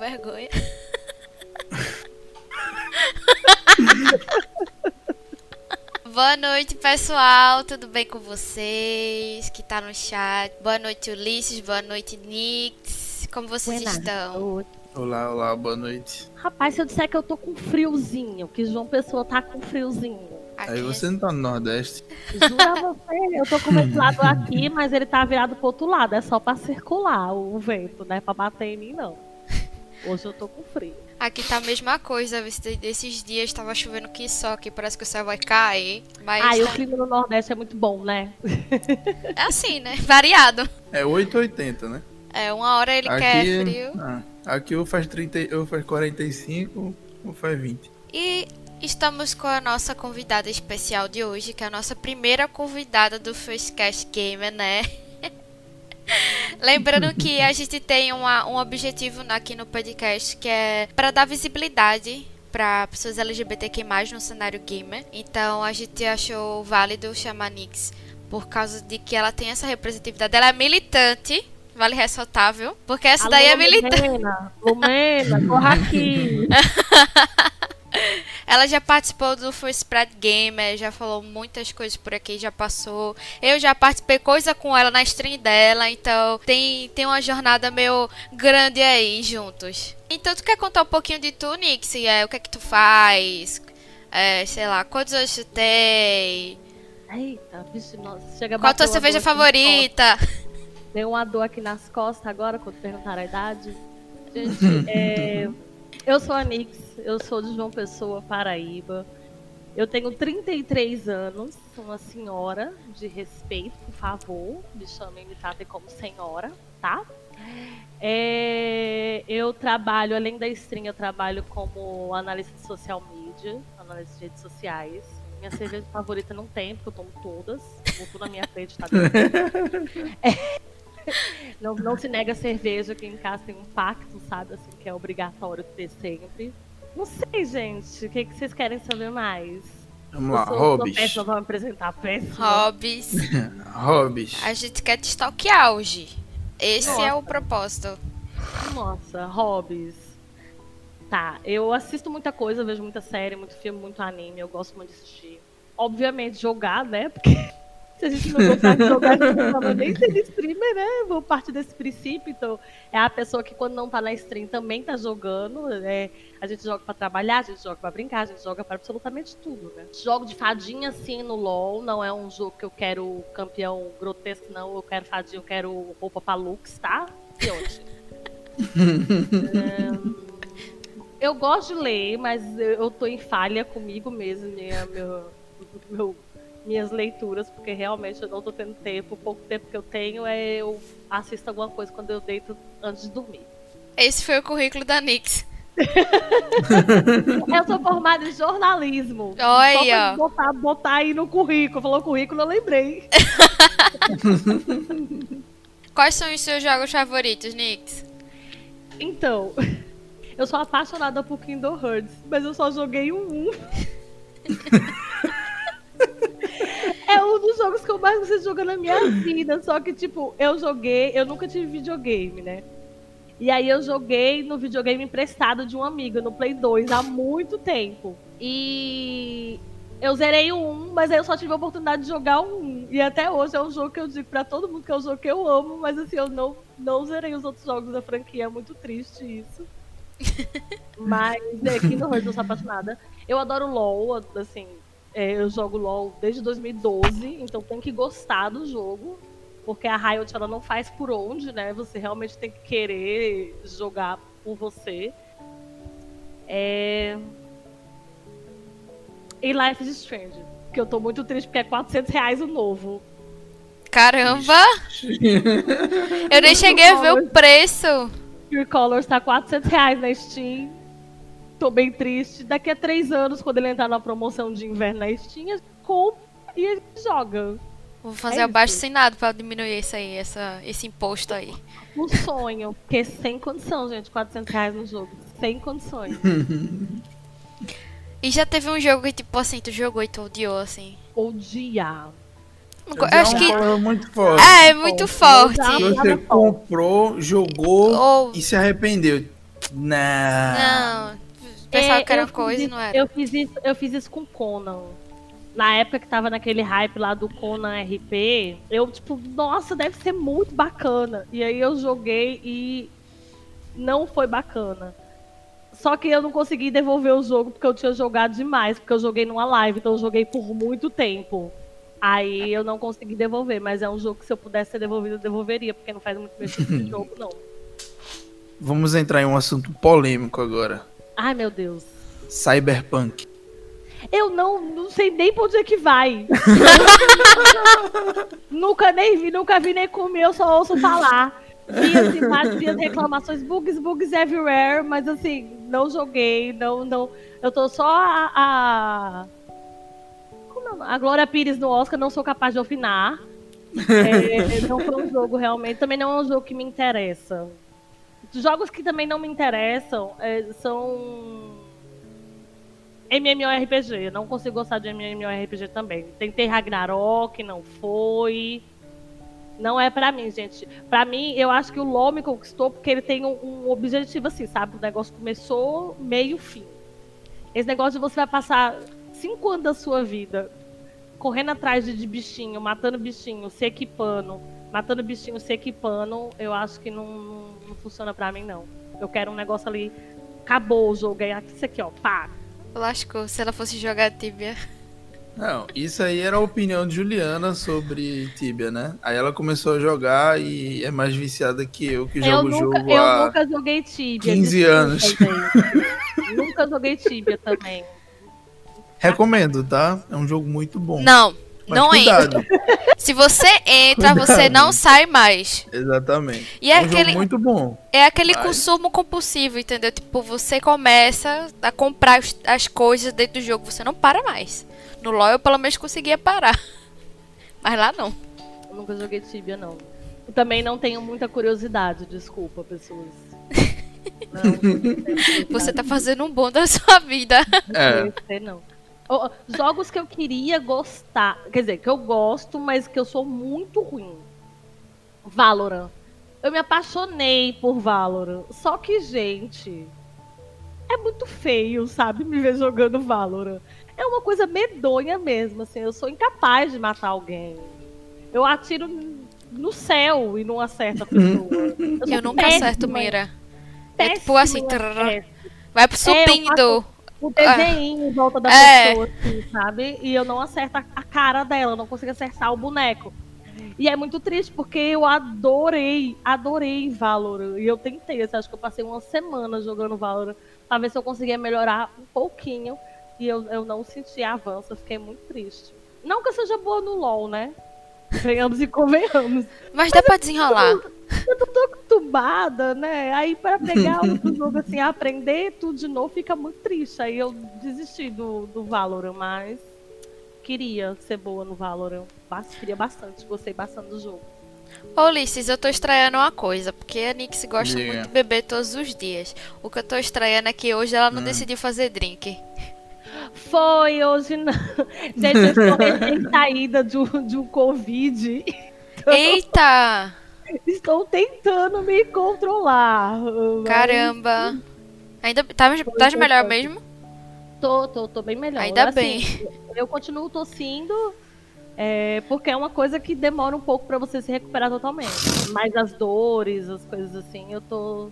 vergonha. Boa noite, pessoal. Tudo bem com vocês? Que tá no chat. Boa noite, Ulisses. Boa noite, Nix. Como vocês Buenas estão? Olá, olá, boa noite. Rapaz, se eu disser que eu tô com friozinho, que João Pessoa tá com friozinho. Aqui Aí você não tá no Nordeste. Jura você, eu tô com esse lado aqui, mas ele tá virado pro outro lado. É só pra circular o vento, não é pra bater em mim, não. Hoje eu tô com frio. Aqui tá a mesma coisa. esse- Desses dias tava chovendo que só, que parece que o céu vai cair. Mas Ah, e o tá- clima no Nordeste é muito bom, né? é assim, né? Variado. É 880, né? É, uma hora ele quer frio. Ah, aqui ou faz 30, ou faz 45 ou faz 20. E estamos com a nossa convidada especial de hoje, que é a nossa primeira convidada do Firstcast Gamer, né? Lembrando que a gente tem uma- um objetivo aqui no podcast que é para dar visibilidade para pessoas LGBTQ+, no cenário gamer. Então a gente achou válido chamar a Nix por causa de que ela tem essa representatividade. Ela é militante, vale ressaltar, viu? Porque essa daí é Alô, militante. Lumena, Lumena, corra aqui. Ela já participou do First Spread Gamer, já falou muitas coisas por aqui, já passou. Eu já participei coisa com ela na stream dela, então tem, tem uma jornada meio grande aí juntos. Então tu quer contar um pouquinho de tu, Nix? É, o que é que tu faz? É, sei lá, quantos anos tu tem? Eita, bicho, nossa, chega a Qual a tua cerveja favorita? Deu uma dor aqui nas costas agora, quando perguntaram a idade. Gente, é, eu sou a Nix, eu sou de João Pessoa, Paraíba. Eu tenho 33 anos, sou uma senhora de respeito, por favor. Me chamem, me tratem como senhora, tá? É, eu trabalho, além da stream, eu trabalho como analista de social media, analista de redes sociais. Minha cerveja favorita não tem, porque eu tomo todas. Botou na minha frente, tá. É. Não, não se nega cerveja, aqui em casa tem um pacto, sabe? Assim, que é obrigatório ter sempre. Não sei, gente. O que, que vocês querem saber mais? Vamos lá, hobbies. péssima, me apresentar péssima. Hobbies. Hobbies. A gente quer te stalkear hoje. Esse é o Nossa. propósito. Nossa, hobbies. Tá, eu assisto muita coisa, vejo muita série, muito filme, muito anime, eu gosto muito de assistir. Obviamente, jogar, né? Porque se a gente não gostar de jogar, não nem sendo streamer, né? Vou partir desse princípio, então é a pessoa que quando não tá na stream também tá jogando. É, a gente joga pra trabalhar, a gente joga pra brincar, a gente joga pra absolutamente tudo, né? Jogo de fadinha, assim, no LoL, não é um jogo que eu quero campeão grotesco, não. Eu quero fadinha, eu quero roupa pra looks, tá? E hoje? Eu gosto de ler, mas eu tô em falha comigo mesmo, minha, meu, meu- minhas leituras, porque realmente eu não tô tendo tempo. O pouco tempo que eu tenho é eu assisto alguma coisa quando eu deito antes de dormir. Esse foi o currículo da Nix. Eu sou formada em jornalismo. Olha, botar, botar aí no currículo. Falou currículo, eu lembrei. quais são os seus jogos favoritos, Nix? Então, eu sou apaixonada por Kingdom Hearts, mas eu só joguei um 1. dos jogos que eu mais gostei de jogar na minha vida. Só que, tipo, eu joguei, eu nunca tive videogame, né? E aí eu joguei no videogame emprestado de um amigo, no Play 2, há muito tempo. E eu zerei o 1, mas aí eu só tive a oportunidade de jogar o 1. E até hoje é um jogo que eu digo pra todo mundo que é um jogo que eu amo, mas assim, eu não, não zerei os outros jogos da franquia. É muito triste isso. mas é, Kingdom Hearts eu sou apaixonada. Eu adoro LOL, assim, é, eu jogo LOL desde 2012, então tem que gostar do jogo. Porque a Riot ela não faz por onde, né? Você realmente tem que querer jogar por você. É... E Life is Strange. Que eu tô muito triste porque é 400 reais o novo. Caramba! Eu nem cheguei a ver o preço. Pure Colors tá 400 reais na Steam. Tô bem triste. Daqui a três anos, quando ele entrar na promoção de inverno na Steam, a gente compra e joga. Vou fazer É abaixo isso. assinado pra diminuir isso aí, essa, esse imposto aí. Um sonho. Porque sem condição, gente. 400 reais no jogo. Sem condições. E já teve um jogo que, tipo assim, tu jogou e tu odiou, assim. Odiar. Eu acho é que. palavra muito forte. É, é muito forte. Você comprou, jogou Ou. e se arrependeu. Não. Não. Pensava É, que era coisa e fiz não isso- era. Eu fiz, isso, eu fiz isso com Conan. Na época que tava naquele hype lá do Conan RP, eu, tipo, nossa, deve ser muito bacana. E aí eu joguei e não foi bacana. Só que eu não consegui devolver o jogo porque eu tinha jogado demais, porque eu joguei numa live, então eu joguei por muito tempo. Aí eu não consegui devolver, mas é um jogo que se eu pudesse ser devolvido, eu devolveria, porque não faz muito meu tipo de jogo, não. Vamos entrar em um assunto polêmico agora. Ai, meu Deus. Cyberpunk. Eu não, não sei nem pra onde é que vai. nunca nem vi, nunca vi nem comer, eu só ouço falar. Vi as reclamações, bugs, bugs everywhere, mas assim, não joguei, não, não. Eu tô só a. a... Como é? A Glória Pires no Oscar, não sou capaz de opinar. É, não foi um jogo realmente, também não é um jogo que me interessa. Jogos que também não me interessam é, são MMORPG. Não consigo gostar de MMORPG também. Tentei Ragnarok, não foi. Não é pra mim, gente. Pra mim, eu acho que o LoL me conquistou porque ele tem um, um objetivo assim, sabe? O negócio começou, meio, fim. Esse negócio de você vai passar cinco anos da sua vida correndo atrás de bichinho, matando bichinho, se equipando, matando bichinho, se equipando, eu acho que não, não, não funciona pra mim, não. Eu quero um negócio ali, acabou o jogo, aí isso aqui, ó, pá. Lascou, se ela fosse jogar Tibia. Não, isso aí era a opinião de Juliana sobre Tibia, né? Aí ela começou a jogar e é mais viciada que eu, que Eu jogo o jogo eu há... nunca joguei Tibia. 15 desculpa, anos. nunca joguei Tibia também. Recomendo, tá? É um jogo muito bom. Não, Mas não cuidado. entra. Se você entra, você Cuidado. não sai mais. Exatamente. E é um aquele- jogo muito bom. É aquele consumo compulsivo, entendeu? Tipo, você começa a comprar as coisas dentro do jogo, você não para mais. No LoL eu pelo menos conseguia parar. Mas lá não. Eu nunca joguei Tibia, não. Eu também não tenho muita curiosidade, desculpa, pessoas. Não, não. Você tá fazendo um bom da sua vida. É. Sei não. Jogos que eu queria gostar, quer dizer, que eu gosto, mas que eu sou muito ruim. Valorant. Eu me apaixonei por Valorant. Só que, gente, é muito feio, sabe, me ver jogando Valorant. É uma coisa medonha mesmo, assim, eu sou incapaz de matar alguém. Eu atiro no céu e não acerto a pessoa. Eu sou nunca péssima, acerto mira. É tipo assim, trrr, vai pro É, eu subindo. O desenho em volta da É. pessoa, assim, sabe? E eu não acerto a- cara dela, eu não consigo acertar o boneco. E é muito triste, porque eu adorei, adorei Valorant. E eu tentei, assim, acho que eu passei uma semana jogando Valorant pra ver se eu conseguia melhorar um pouquinho. E eu, eu não senti avanço, eu fiquei muito triste. Não que eu seja boa no LoL, né? Venhamos e convenhamos. Mas dá pra desenrolar. Eu não tô acostumada, né? Aí para pegar outro jogo assim, aprender tudo de novo, fica muito triste. Aí eu desisti do, do Valorant, mas queria ser boa no Valorant. Queria bastante, gostei bastante do jogo. Ô Ulisses, eu tô estranhando uma coisa, porque a Nix gosta Diga. muito de beber todos os dias. O que eu tô estranhando é que hoje ela não Hum. decidiu fazer drink. Foi hoje não. Gente, eu estou recém saída de um, de um Covid. Eita! Estou tentando me controlar. mas Caramba! Ainda tá, tá melhor mesmo? Tô, tô, tô bem melhor. Ainda Assim, bem. Eu continuo tossindo, é, porque é uma coisa que demora um pouco pra você se recuperar totalmente. Mas as dores, as coisas assim, eu tô.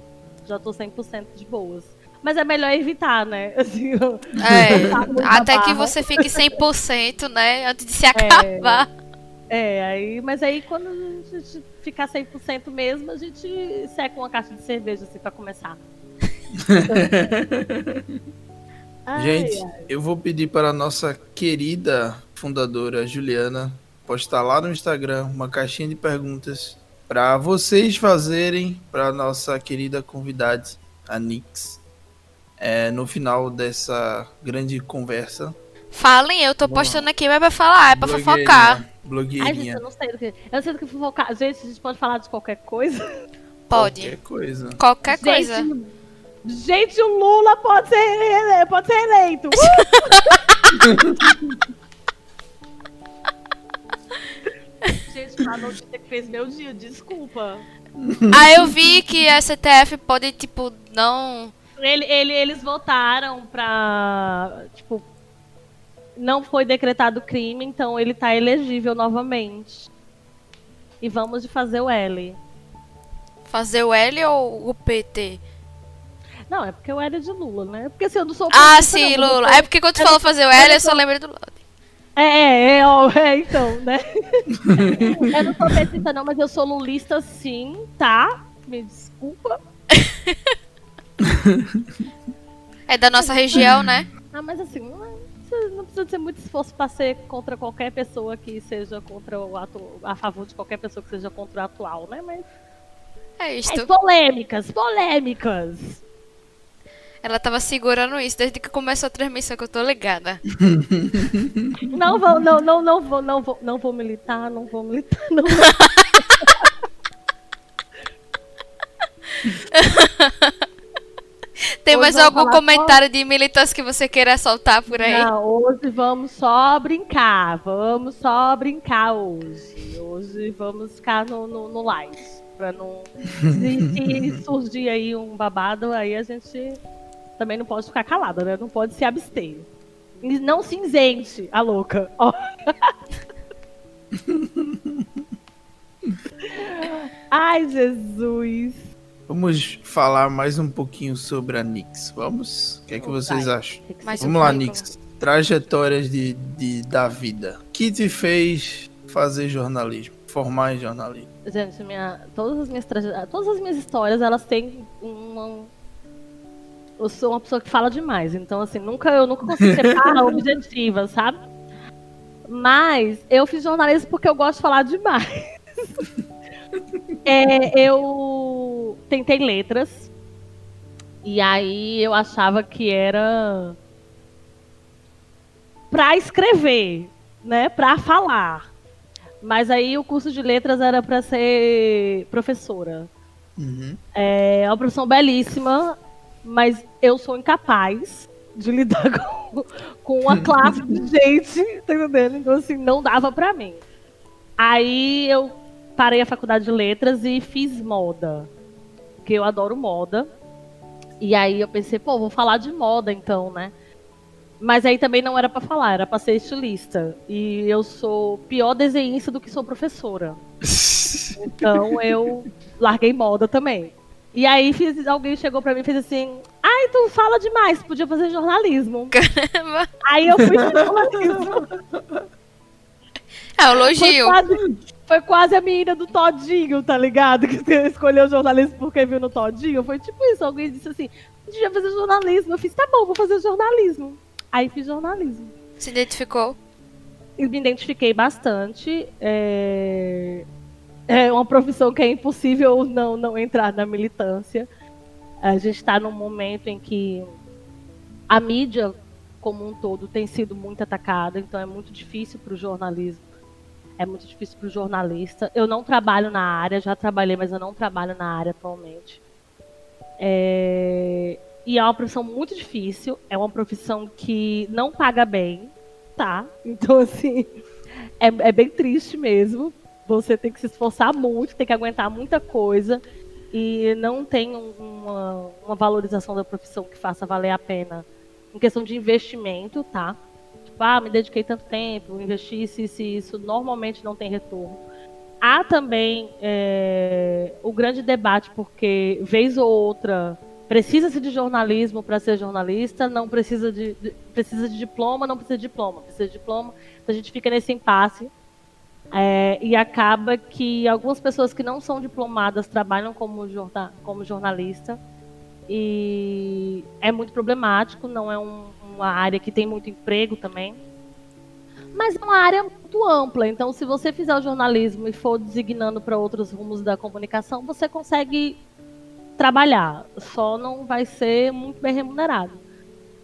Já tô 100% de boas. Mas é melhor evitar, né? Assim, eu- É, Tá muito até que você fique 100%, né? Antes de se acabar. É, aí, mas aí quando a gente ficar 100% mesmo, a gente seca uma caixa de cerveja assim pra começar. Ai, Gente, ai. eu vou pedir para a nossa querida fundadora Juliana postar lá no Instagram uma caixinha de perguntas para vocês fazerem para nossa querida convidada, a Nix, é, no final dessa grande conversa. Falem, eu tô postando aqui, mas é pra falar, é pra Blogueirinha. Ai, gente, eu não sei do que. Eu não sei do que fofocar. Gente, a gente pode falar de qualquer coisa. Pode. Qualquer coisa. Qualquer coisa. Gente, gente, o Lula pode ser, ele- pode ser eleito. Uh! gente, a notícia que fez meu dia, desculpa. Ah, eu vi que a CTF pode, tipo, não Ele, ele, eles votaram pra. Tipo, não foi decretado crime, então ele tá elegível novamente. E vamos de fazer o L. Fazer o L ou o PT? Não, é porque o L é de Lula, né? Porque assim, eu não sou. Ah, sim, não, Lula. eu- É porque quando tu eu falou não- fazer o eu L, não eu só lembrei do Lula. É, é, é, é, então, né? eu não sou petista, não, mas eu sou lulista sim, tá? Me desculpa. É da nossa região, né? Ah, mas assim, não, é- você não precisa ter muito esforço pra ser contra qualquer pessoa que seja contra o atu... a favor de qualquer pessoa que seja contra o atual, né? Mas. É isto. polêmicas, polêmicas. Ela tava segurando isso desde que começou a transmissão, que eu tô ligada. Não vou, não, não, não vou, não vou, não vou militar, não vou militar, não. Tem Hoje mais algum falar só- comentário de militância que você queira soltar por aí? Não, hoje vamos só brincar. Vamos só brincar hoje. Hoje vamos ficar no, no, no live. Pra não. Se, se surgir aí um babado, aí a gente também não pode ficar calada, né? Não pode se abster. Não cinzente, a louca. Ó. Ai, Jesus. Vamos falar mais um pouquinho sobre a Nix. Vamos? O que é que Vai. vocês acham? Que Mas ser- Vamos lá, currículo. Nix. Trajetórias de, de, da vida. O que te fez fazer jornalismo? Formar em jornalismo? Gente, minha, todas as minhas todas as minhas histórias, elas têm uma. Eu sou uma pessoa que fala demais, então assim, nunca eu nunca consigo ser barra objetiva, sabe? Mas eu fiz jornalismo porque eu gosto de falar demais. É, eu tentei letras e aí eu achava que era pra escrever, né, Pra falar. Mas aí o curso de letras era pra ser professora. Uhum. É uma profissão belíssima, mas eu sou incapaz de lidar com, com uma classe de gente, tá entendendo? Então, assim, não dava pra mim. Aí eu parei a faculdade de letras e fiz moda, porque eu adoro moda. E aí eu pensei, pô, vou falar de moda então, né? Mas aí também não era pra falar, era pra ser estilista. E eu sou pior desenhista do que sou professora. Então eu larguei moda também. E aí fiz, alguém chegou pra mim e fez assim: Ai, tu fala demais, podia fazer jornalismo. Caramba. Aí eu fui de jornalismo. É um Foi elogio. quase, foi quase a menina do Todinho, tá ligado? Que escolheu jornalismo porque viu no Todinho. Foi tipo isso. Alguém disse assim: devia fazer jornalismo. Eu fiz, tá bom, vou fazer jornalismo. Aí fiz jornalismo. Se identificou? E me identifiquei bastante. É... é uma profissão que é impossível não, não entrar na militância. A gente está num momento em que a mídia como um todo tem sido muito atacada, então é muito difícil para o jornalismo. É muito difícil para o jornalista. Eu não trabalho na área, já trabalhei, mas eu não trabalho na área atualmente. É, E é uma profissão muito difícil, é uma profissão que não paga bem, tá? Então, assim, é, é bem triste mesmo. Você tem que se esforçar muito, tem que aguentar muita coisa e não tem um- uma, uma valorização da profissão que faça valer a pena. Em questão de investimento, tá? Tipo, ah, me dediquei tanto tempo, investi isso, isso, isso. Normalmente não tem retorno. Há também é, o grande debate, porque vez ou outra precisa-se de jornalismo para ser jornalista, não precisa de, de- precisa de diploma, não precisa de diploma, precisa de diploma. Então a gente fica nesse impasse. É, e acaba que algumas pessoas que não são diplomadas trabalham como, jorna, como jornalista. E é muito problemático, não é um- uma área que tem muito emprego também. Mas é uma área muito ampla, então se você fizer o jornalismo e for designando para outros rumos da comunicação, você consegue trabalhar, só não vai ser muito bem remunerado.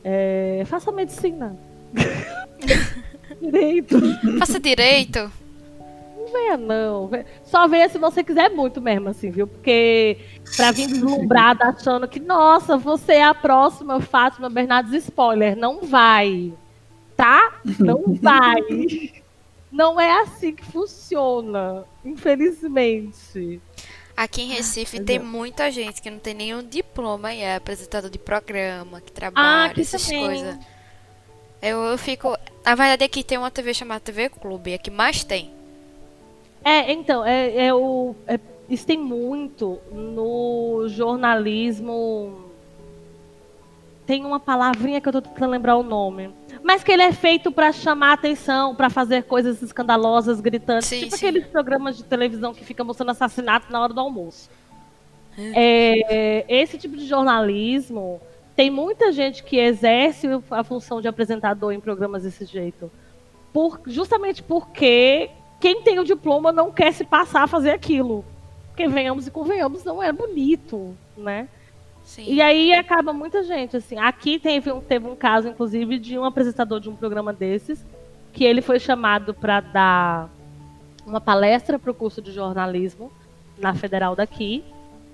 É, faça medicina. Direito. Faça direito. Não venha, não. Só venha se você quiser muito mesmo, assim, viu? Porque pra vir deslumbrada achando que, nossa, você é a próxima Fátima Bernardes spoiler. Não vai. Tá? Não vai. Não é assim que funciona. Infelizmente. Aqui em Recife tem Exato. muita gente que não tem nenhum diploma e é apresentador de programa, que trabalha, aqui essas também. coisas. Eu, eu fico. Na verdade, aqui tem uma TV chamada TV Clube, é que mais tem. É, então, é, é o. é- isso tem muito no jornalismo. Tem uma palavrinha que eu tô tentando lembrar o nome. Mas que ele é feito pra chamar atenção, pra fazer coisas escandalosas, gritantes. Sim, tipo sim. aqueles programas de televisão que fica mostrando assassinato na hora do almoço. É, esse tipo de jornalismo tem muita gente que exerce a função de apresentador em programas desse jeito. Por, justamente porque quem tem o diploma não quer se passar a fazer aquilo. Porque venhamos e convenhamos, não é bonito, né? Sim. E aí acaba muita gente, assim. Aqui teve um, teve um caso, inclusive, de um apresentador de um programa desses, que ele foi chamado para dar uma palestra para o curso de jornalismo na federal daqui.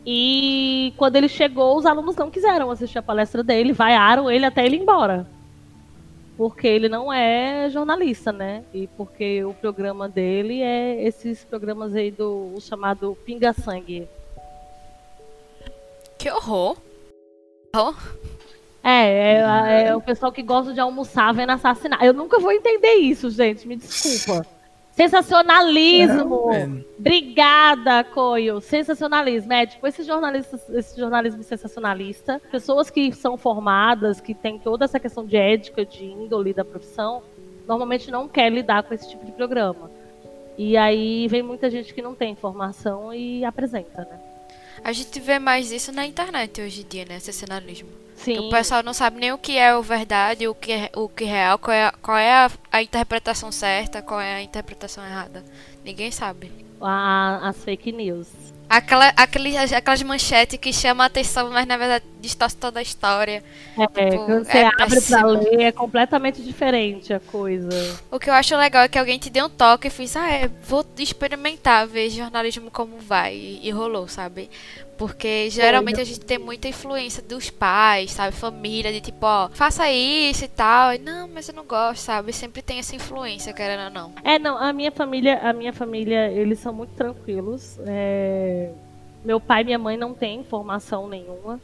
E quando ele chegou, os alunos não quiseram assistir a palestra dele, vaiaram ele até ele ir embora. Porque ele não é jornalista, né? E porque o programa dele é esses programas aí do chamado Pinga Sangue. Que horror. Horror. É, é, é o pessoal que gosta de almoçar vendo assassinar. Eu nunca vou entender isso, gente. Me desculpa. Sensacionalismo. Não, é. Obrigada, Coio. Sensacionalismo. É, tipo, esse, jornalista, esse jornalismo sensacionalista, pessoas que são formadas, que têm toda essa questão de ética, de índole da profissão, normalmente não quer lidar com esse tipo de programa. E aí vem muita gente que não tem formação e apresenta, né? A gente vê mais isso na internet hoje em dia, né? Sensacionalismo. Sim. O pessoal não sabe nem o que é o verdade, o que é o que é real, qual é, a- qual é a, a interpretação certa, qual é a interpretação errada. Ninguém sabe. As fake news. Aquela, aquele, aquelas manchetes que chamam a atenção, mas na verdade distorce toda a história. É, Tipo, quando você é abre pra ler, é completamente diferente a coisa. O que eu acho legal é que alguém te deu um toque e fez, ah, é, vou experimentar, ver jornalismo como vai. E, e rolou, sabe? Porque geralmente a gente tem muita influência dos pais, sabe? Família, de tipo, ó, faça isso e tal. E, não, mas eu não gosto, sabe? Sempre tem essa influência, querendo ou não. É, não, a minha família, a minha família, eles são muito tranquilos. É, Meu pai e minha mãe não têm formação nenhuma.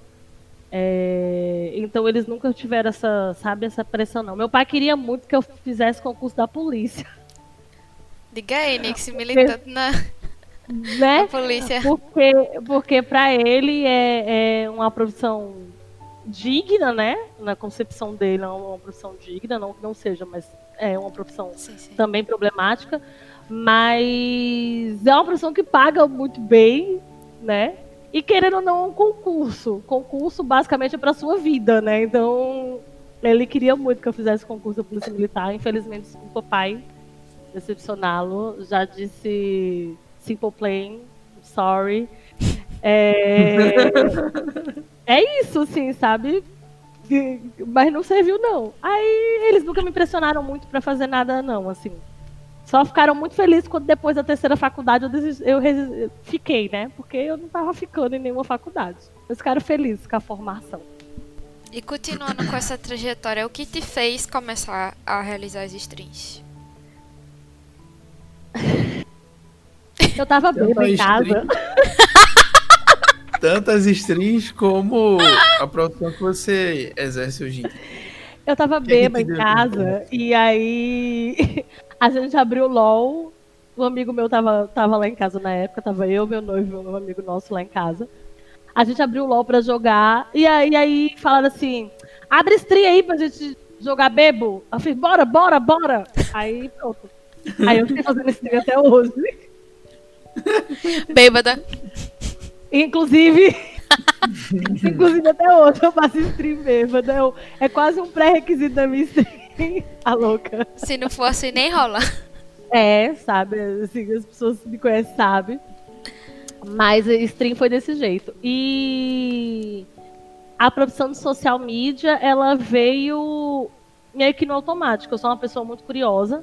É, Então eles nunca tiveram essa, sabe, essa pressão não. Meu pai queria muito que eu fizesse concurso da polícia, Diga aí, Nix, militante na, né? na polícia. Porque, porque para ele é, é uma profissão digna, né? Na concepção dele é uma profissão digna, não que não seja, mas é uma profissão Sim, sim. também problemática, mas é uma profissão que paga muito bem, né? E querendo ou não, é um concurso. Concurso basicamente é para sua vida, né? Então, ele queria muito que eu fizesse concurso da Polícia Militar. Infelizmente, desculpa, pai, decepcioná-lo. Já disse Simple Plan, sorry. É, é isso, assim, sabe? Mas não serviu, não. Aí eles nunca me pressionaram muito pra fazer nada, não, assim. Só ficaram muito felizes quando depois da terceira faculdade eu, desisti- eu resi- fiquei, né? Porque eu não tava ficando em nenhuma faculdade. Eles ficaram felizes com a formação. E continuando com essa trajetória, o que te fez começar a realizar as streams? Eu tava bêbada em casa. Tantas streams como a profissão que você exerce hoje em dia. Eu tava que bêbada em casa. E aí a gente abriu o LOL. Um amigo meu tava, tava lá em casa na época. Tava eu, meu noivo um amigo nosso lá em casa. A gente abriu o LOL pra jogar. E aí, aí falaram assim: abre stream aí pra gente jogar bebo. Eu falei, bora, bora, bora. Aí pronto. Aí eu fiquei fazendo stream até hoje. Bêbada. Inclusive. inclusive até hoje eu faço stream bêbada. Eu- É quase um pré-requisito da minha stream. A louca. Se não for assim, nem rola. É, sabe? Assim, as pessoas que me conhecem sabem. Mas stream foi desse jeito. E a profissão de social media, ela veio meio que no automático. Eu sou uma pessoa muito curiosa.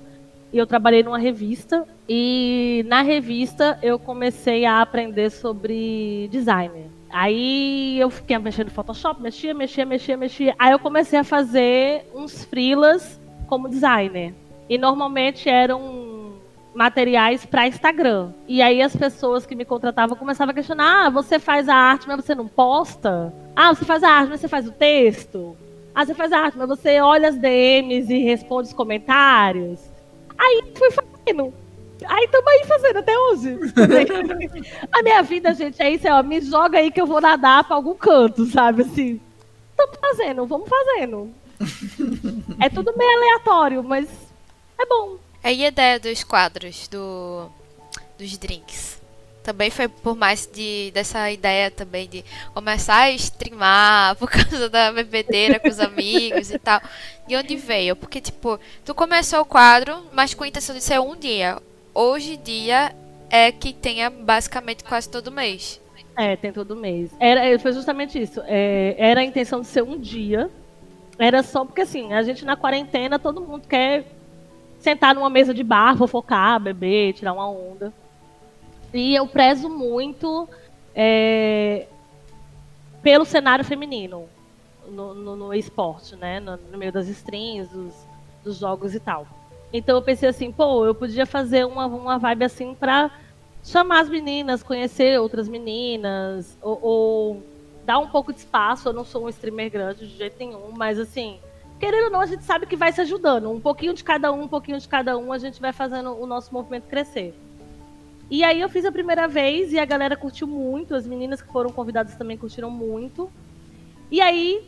E eu trabalhei numa revista. E na revista eu comecei a aprender sobre design. Aí eu fiquei mexendo no Photoshop, mexia, mexia, mexia, mexia. Aí eu comecei a fazer uns freelas como designer. E normalmente eram materiais para Instagram. E aí as pessoas que me contratavam começavam a questionar: ah, você faz a arte, mas você não posta? Ah, você faz a arte, mas você faz o texto? Ah, você faz a arte, mas você olha as DMs e responde os comentários? Aí fui fazendo. Aí estamos aí fazendo até hoje. a minha vida, gente, é isso, é, ó, me joga aí que eu vou nadar para algum canto, sabe? Assim, estamos fazendo, vamos fazendo. é tudo meio aleatório, mas é bom. Aí a ideia dos quadros do, dos drinks também foi por mais de dessa ideia também de começar a streamar por causa da bebedeira com os amigos e tal. De onde veio? Porque, tipo, tu começou o quadro, mas com a intenção de ser um dia. Hoje dia é que tenha basicamente quase todo mês. É, tem todo mês. Era, foi justamente isso. É, era a intenção de ser um dia. Era só porque, assim, a gente na quarentena, todo mundo quer sentar numa mesa de bar, fofocar, beber, tirar uma onda. E eu prezo muito é, pelo cenário feminino no, no, no esporte, né? No, no, meio das streams, dos, dos, jogos e tal. Então eu pensei assim, pô, eu podia fazer uma, uma vibe assim pra chamar as meninas, conhecer outras meninas, ou, ou dar um pouco de espaço. Eu não sou um streamer grande de jeito nenhum, mas assim, querendo ou não, a gente sabe que vai se ajudando. Um pouquinho de cada um, um pouquinho de cada um, a gente vai fazendo o nosso movimento crescer. E aí eu fiz a primeira vez e a galera curtiu muito, as meninas que foram convidadas também curtiram muito. E aí,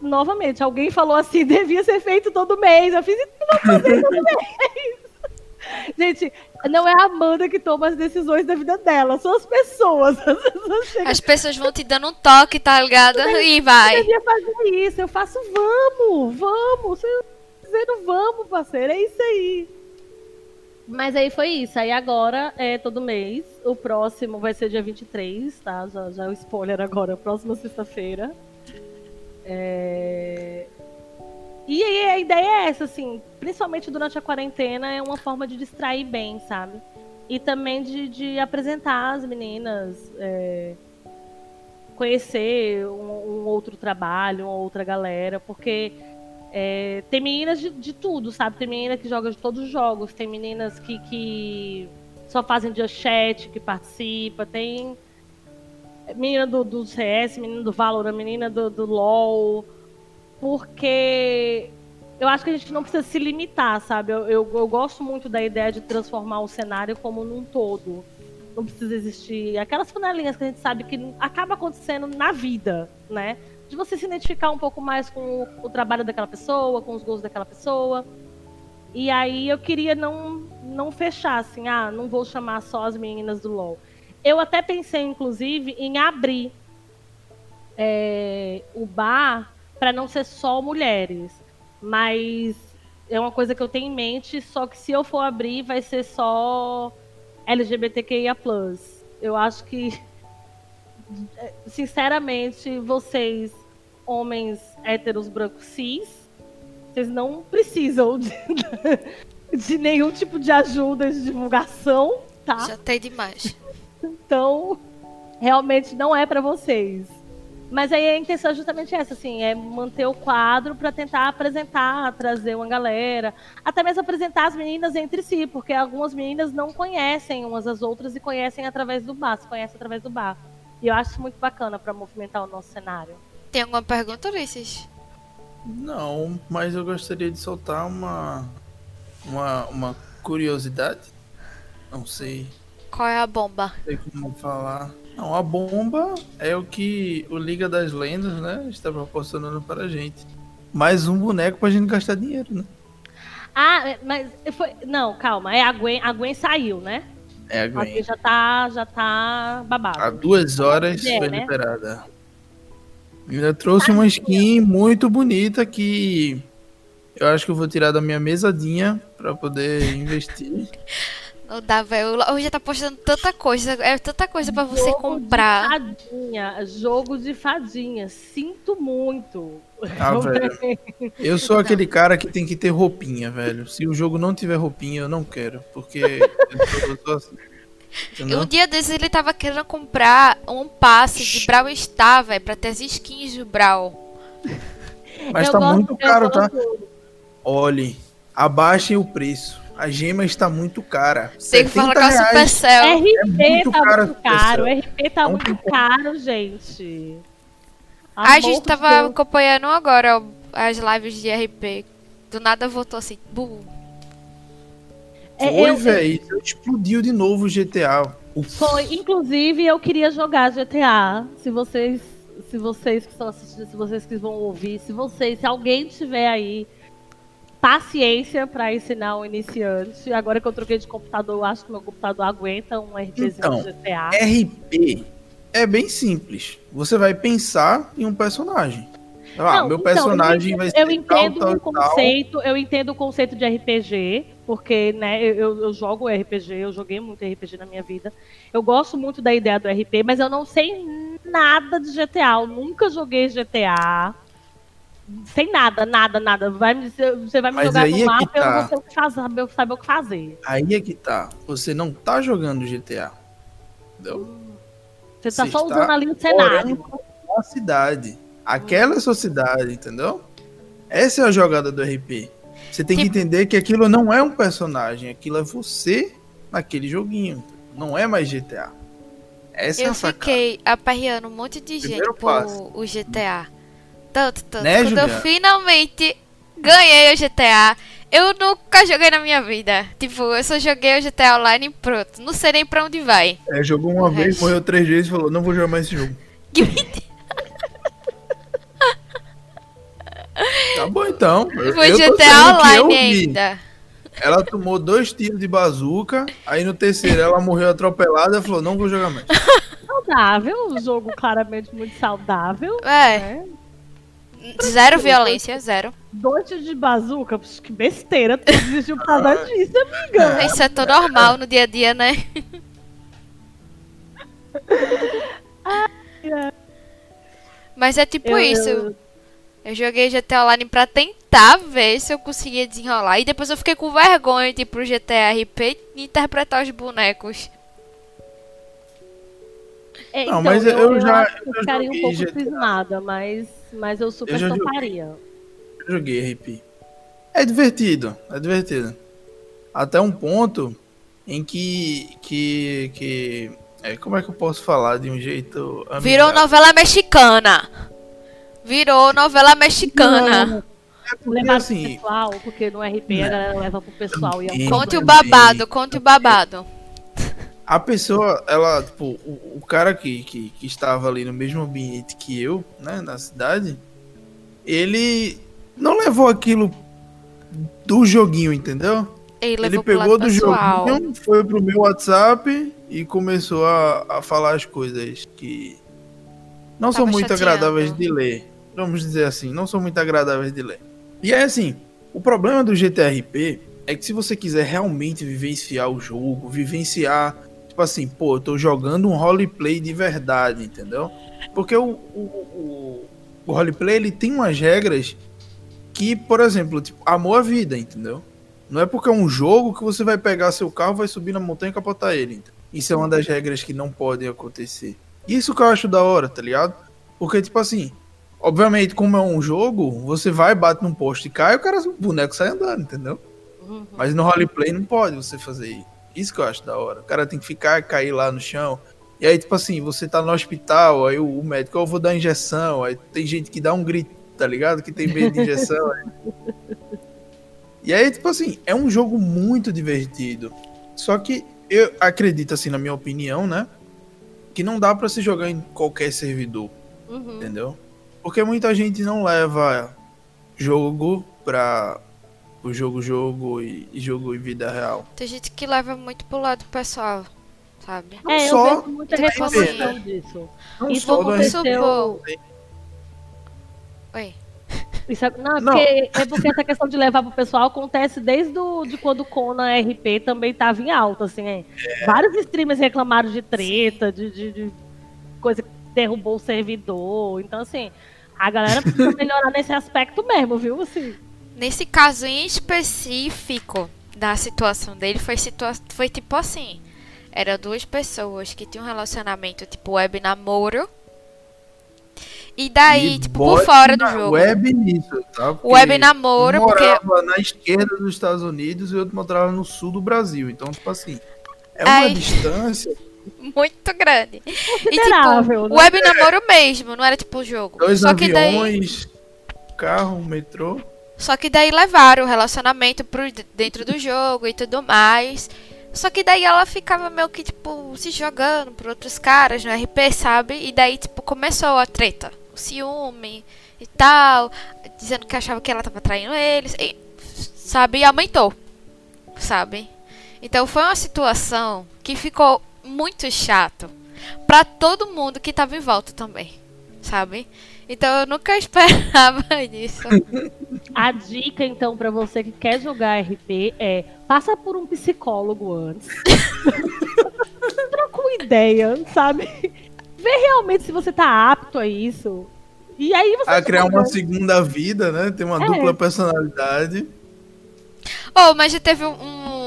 novamente, alguém falou assim, devia ser feito todo mês. Eu fiz, então vou fazer todo mês. Gente, não é a Amanda que toma as decisões da vida dela, são as pessoas. As pessoas, as pessoas vão te dando um toque, tá ligado? E vai. Eu devia fazer isso. Eu faço, vamos, vamos. Você dizendo vamos, parceiro. É isso aí. Mas aí foi isso. Aí agora é todo mês. O próximo vai ser dia 23, tá? Já, já é o spoiler agora. Próxima sexta-feira. É... E aí a ideia é essa, assim, principalmente durante a quarentena, é uma forma de distrair bem, sabe? E também de, de apresentar as meninas, é, conhecer um, um, outro trabalho, uma outra galera, porque é, tem meninas de, de, tudo, sabe? Tem menina que joga de todos os jogos, tem meninas que, que só fazem de chat, que participa, tem menina do, do CS, menina do Valorant, menina do, do LoL porque eu acho que a gente não precisa se limitar, sabe? Eu, eu, eu, gosto muito da ideia de transformar o cenário como num todo. Não precisa existir aquelas panelinhas que a gente sabe que acaba acontecendo na vida, né? De você se identificar um pouco mais com o, o trabalho daquela pessoa, com os gostos daquela pessoa. E aí eu queria não, não fechar, assim, ah, não vou chamar só as meninas do LOL. Eu até pensei, inclusive, em abrir é, o bar para não ser só mulheres. Mas é uma coisa que eu tenho em mente, só que se eu for abrir, vai ser só LGBTQIA. Eu acho que, sinceramente, vocês, homens héteros brancos cis, vocês não precisam de, de nenhum tipo de ajuda de divulgação, tá? Já tem demais. Então, realmente não é para vocês. Mas aí a intenção é justamente essa, assim, é manter o quadro para tentar apresentar, trazer uma galera, até mesmo apresentar as meninas entre si, porque algumas meninas não conhecem umas as outras e conhecem através do bar, se conhecem através do bar. E eu acho isso muito bacana para movimentar o nosso cenário. Tem alguma pergunta, Ulisses? Não, mas eu gostaria de soltar uma, uma, uma curiosidade. Não sei. Qual é a bomba? Não sei como falar. Não, a bomba é o que o Liga das Lendas, né, está proporcionando para a gente. Mais um boneco pra gente gastar dinheiro, né? Ah, mas foi. Não, calma. É a Gwen, a Gwen saiu, né? É a Gwen. Aqui já tá, já tá babado. Há duas horas é, foi né? liberada. Ainda trouxe uma skin muito bonita que eu acho que eu vou tirar da minha mesadinha para poder investir. Não dá, velho. Hoje já tá postando tanta coisa. É tanta coisa pra você jogo comprar. De fadinha, jogo de fadinha. Sinto muito. Ah, velho. Eu sou não. aquele cara que tem que ter roupinha, velho. Se o jogo não tiver roupinha, eu não quero. Porque eu tô, assim. Um dia desses ele tava querendo comprar um passe de Brawl Star, velho, pra ter as skins do Brawl. Mas eu tá muito caro, tá? Olhe, abaixem o preço A gema está muito cara. Tem que falar com a 70 reais. Supercell. RP muito tá caro, muito caro. RP tá Não muito caro, gente. A Amor gente de tava Deus. acompanhando agora as lives de RP. Do nada voltou assim. Bu. É, Foi, eu- velho. Explodiu de novo o GTA. O Foi, inclusive, eu queria jogar GTA. Se vocês, se vocês que estão assistindo, se vocês que vão ouvir, se vocês, se alguém tiver aí paciência pra ensinar um iniciante. Agora que eu troquei de computador, eu acho que meu computador aguenta um RPzinho Então, de GTA. RP é bem simples. Você vai pensar em um personagem. Ah, Não, meu então, personagem eu, vai eu ser entendo tal, o tal, tal. conceito, eu entendo o conceito de RPG, porque né, eu, eu- eu jogo RPG, eu joguei muito RPG na minha vida. Eu gosto muito da ideia do RP, mas eu não sei nada de GTA. Eu nunca joguei GTA. Sem nada, nada, nada. Vai você vai me Mas jogar aí é no que mapa eu não tá. ter o que fazer, saber, saber o que fazer. Aí é que tá. Você não tá jogando GTA. Entendeu? Você tá Você só usando ali o cenário. Na cidade. Aquela é cidade, entendeu? Essa é a jogada do RP. Você tem que Tipo- entender que aquilo não é um personagem, aquilo é você naquele joguinho. Não é mais GTA. Essa é Eu a sacada. fiquei aperreando um monte de gente Primeiro por passo. o GTA. Tanto, tanto. Né, Quando eu Juliana? finalmente ganhei o GTA, eu nunca joguei na minha vida. Tipo, eu só joguei o GTA Online e pronto. Não sei nem pra onde vai. É, jogou uma O vez, resto. morreu três vezes e falou: não vou jogar mais esse jogo. Que mentira. Tá bom então. Eu, eu Online ainda. Ela tomou dois tiros de bazuca, aí no terceiro ela morreu atropelada e falou: não vou jogar mais. Saudável, um jogo claramente muito saudável. É, Né? zero violência, zero. Dois tiros de bazuca, que besteira, tu desistiu por causa disso, amiga. Isso é tão normal no dia a dia, né? Mas é tipo Eu- isso. eu- Eu joguei GTA Online pra tentar ver se eu conseguia desenrolar. E depois eu fiquei com vergonha de ir pro GTA RP e interpretar os bonecos. É, Não, mas eu já- acho que eu eu ficaria um pouco GTA. cismada, mas, mas eu super Eu já joguei. toparia. Eu joguei RP. É divertido, é divertido. Até um ponto em que. que, que é, como é que eu posso falar de um jeito. Virou amigável? novela mexicana. Virou novela mexicana. É porque, pro assim, pessoal, porque no RP a galera leva pro pessoal e é um. Conte o babado, conte o babado. a pessoa, ela, tipo, o, o cara que, que, que estava ali no mesmo ambiente que eu, né, na cidade, ele não levou aquilo do joguinho, entendeu? Ele, Ele pegou do pessoal. joguinho, foi pro meu WhatsApp e começou a, a falar as coisas que não são Tava muito chateando. agradáveis de ler. Vamos dizer assim, não são muito agradáveis de ler. E é assim, o problema do GTRP é que se você quiser realmente vivenciar o jogo, vivenciar, tipo assim, pô, eu tô jogando um roleplay de verdade, entendeu? Porque o, o, o, o roleplay ele tem umas regras que, por exemplo, tipo, amor à vida, entendeu? Não é porque é um jogo que você vai pegar seu carro, vai subir na montanha e capotar ele. Isso é uma das regras que não podem acontecer. Isso que eu acho da hora, tá ligado? Porque, tipo assim, obviamente, como é um jogo, você vai, bate num poste e cai, o cara, o boneco sai andando, entendeu? Uhum. Mas no roleplay não pode você fazer isso. Que eu acho da hora. O cara tem que ficar, cair lá no chão. E aí, tipo assim, você tá no hospital, aí o, médico, eu vou dar injeção. Aí tem gente que dá um grito, tá ligado? Que tem medo de injeção. aí. E aí, tipo assim, é um jogo muito divertido. Só que eu acredito, assim, na minha opinião, né? Que não dá pra se jogar em qualquer servidor, Uhum. entendeu? Porque muita gente não leva jogo pra o jogo jogo e, e jogo em vida real. Tem gente que leva muito pro lado pessoal, sabe? Não É, eu só vejo muita reclamação assim, disso. Não E só do vamos supor- Oi. Isso é, não, é Não. Porque, é porque essa questão de levar pro pessoal acontece desde o, de quando o Conan RP também tava em alta, assim, é. Vários streamers reclamaram de treta, de, de, de coisa que derrubou o servidor. Então, assim, a galera precisa melhorar nesse aspecto mesmo, viu? Assim, Nesse caso em específico da situação dele, foi, situa foi tipo assim. Eram duas pessoas que tinham um relacionamento tipo web namoro. E daí, E tipo, por fora do jogo. Web nisso, tá? Porque Web namoro, um porque. morava na esquerda dos Estados Unidos e o outro morava no sul do Brasil. Então, tipo assim, é uma Ai. distância. Muito grande. E tipo, né? web namoro mesmo, não era tipo o jogo. Dois Só que daí. aviões, carro, um metrô. Só que daí levaram o relacionamento pro dentro do jogo e tudo mais. Só que daí ela ficava meio que, tipo, se jogando por outros caras no RP, sabe? E daí, tipo, começou a treta. O ciúme e tal. Dizendo que achava que ela tava traindo eles. E, sabe? E aumentou. Sabe? Então foi uma situação que ficou muito chato pra todo mundo que tava em volta também. Sabe? Então eu nunca esperava disso. A dica, então, pra você que quer jogar RP é passa por um psicólogo antes. Troca uma ideia, sabe? Vê realmente se você tá apto a isso. E aí você A criar uma segunda vida, né? Tem uma É. dupla personalidade. Oh, mas já teve um, um-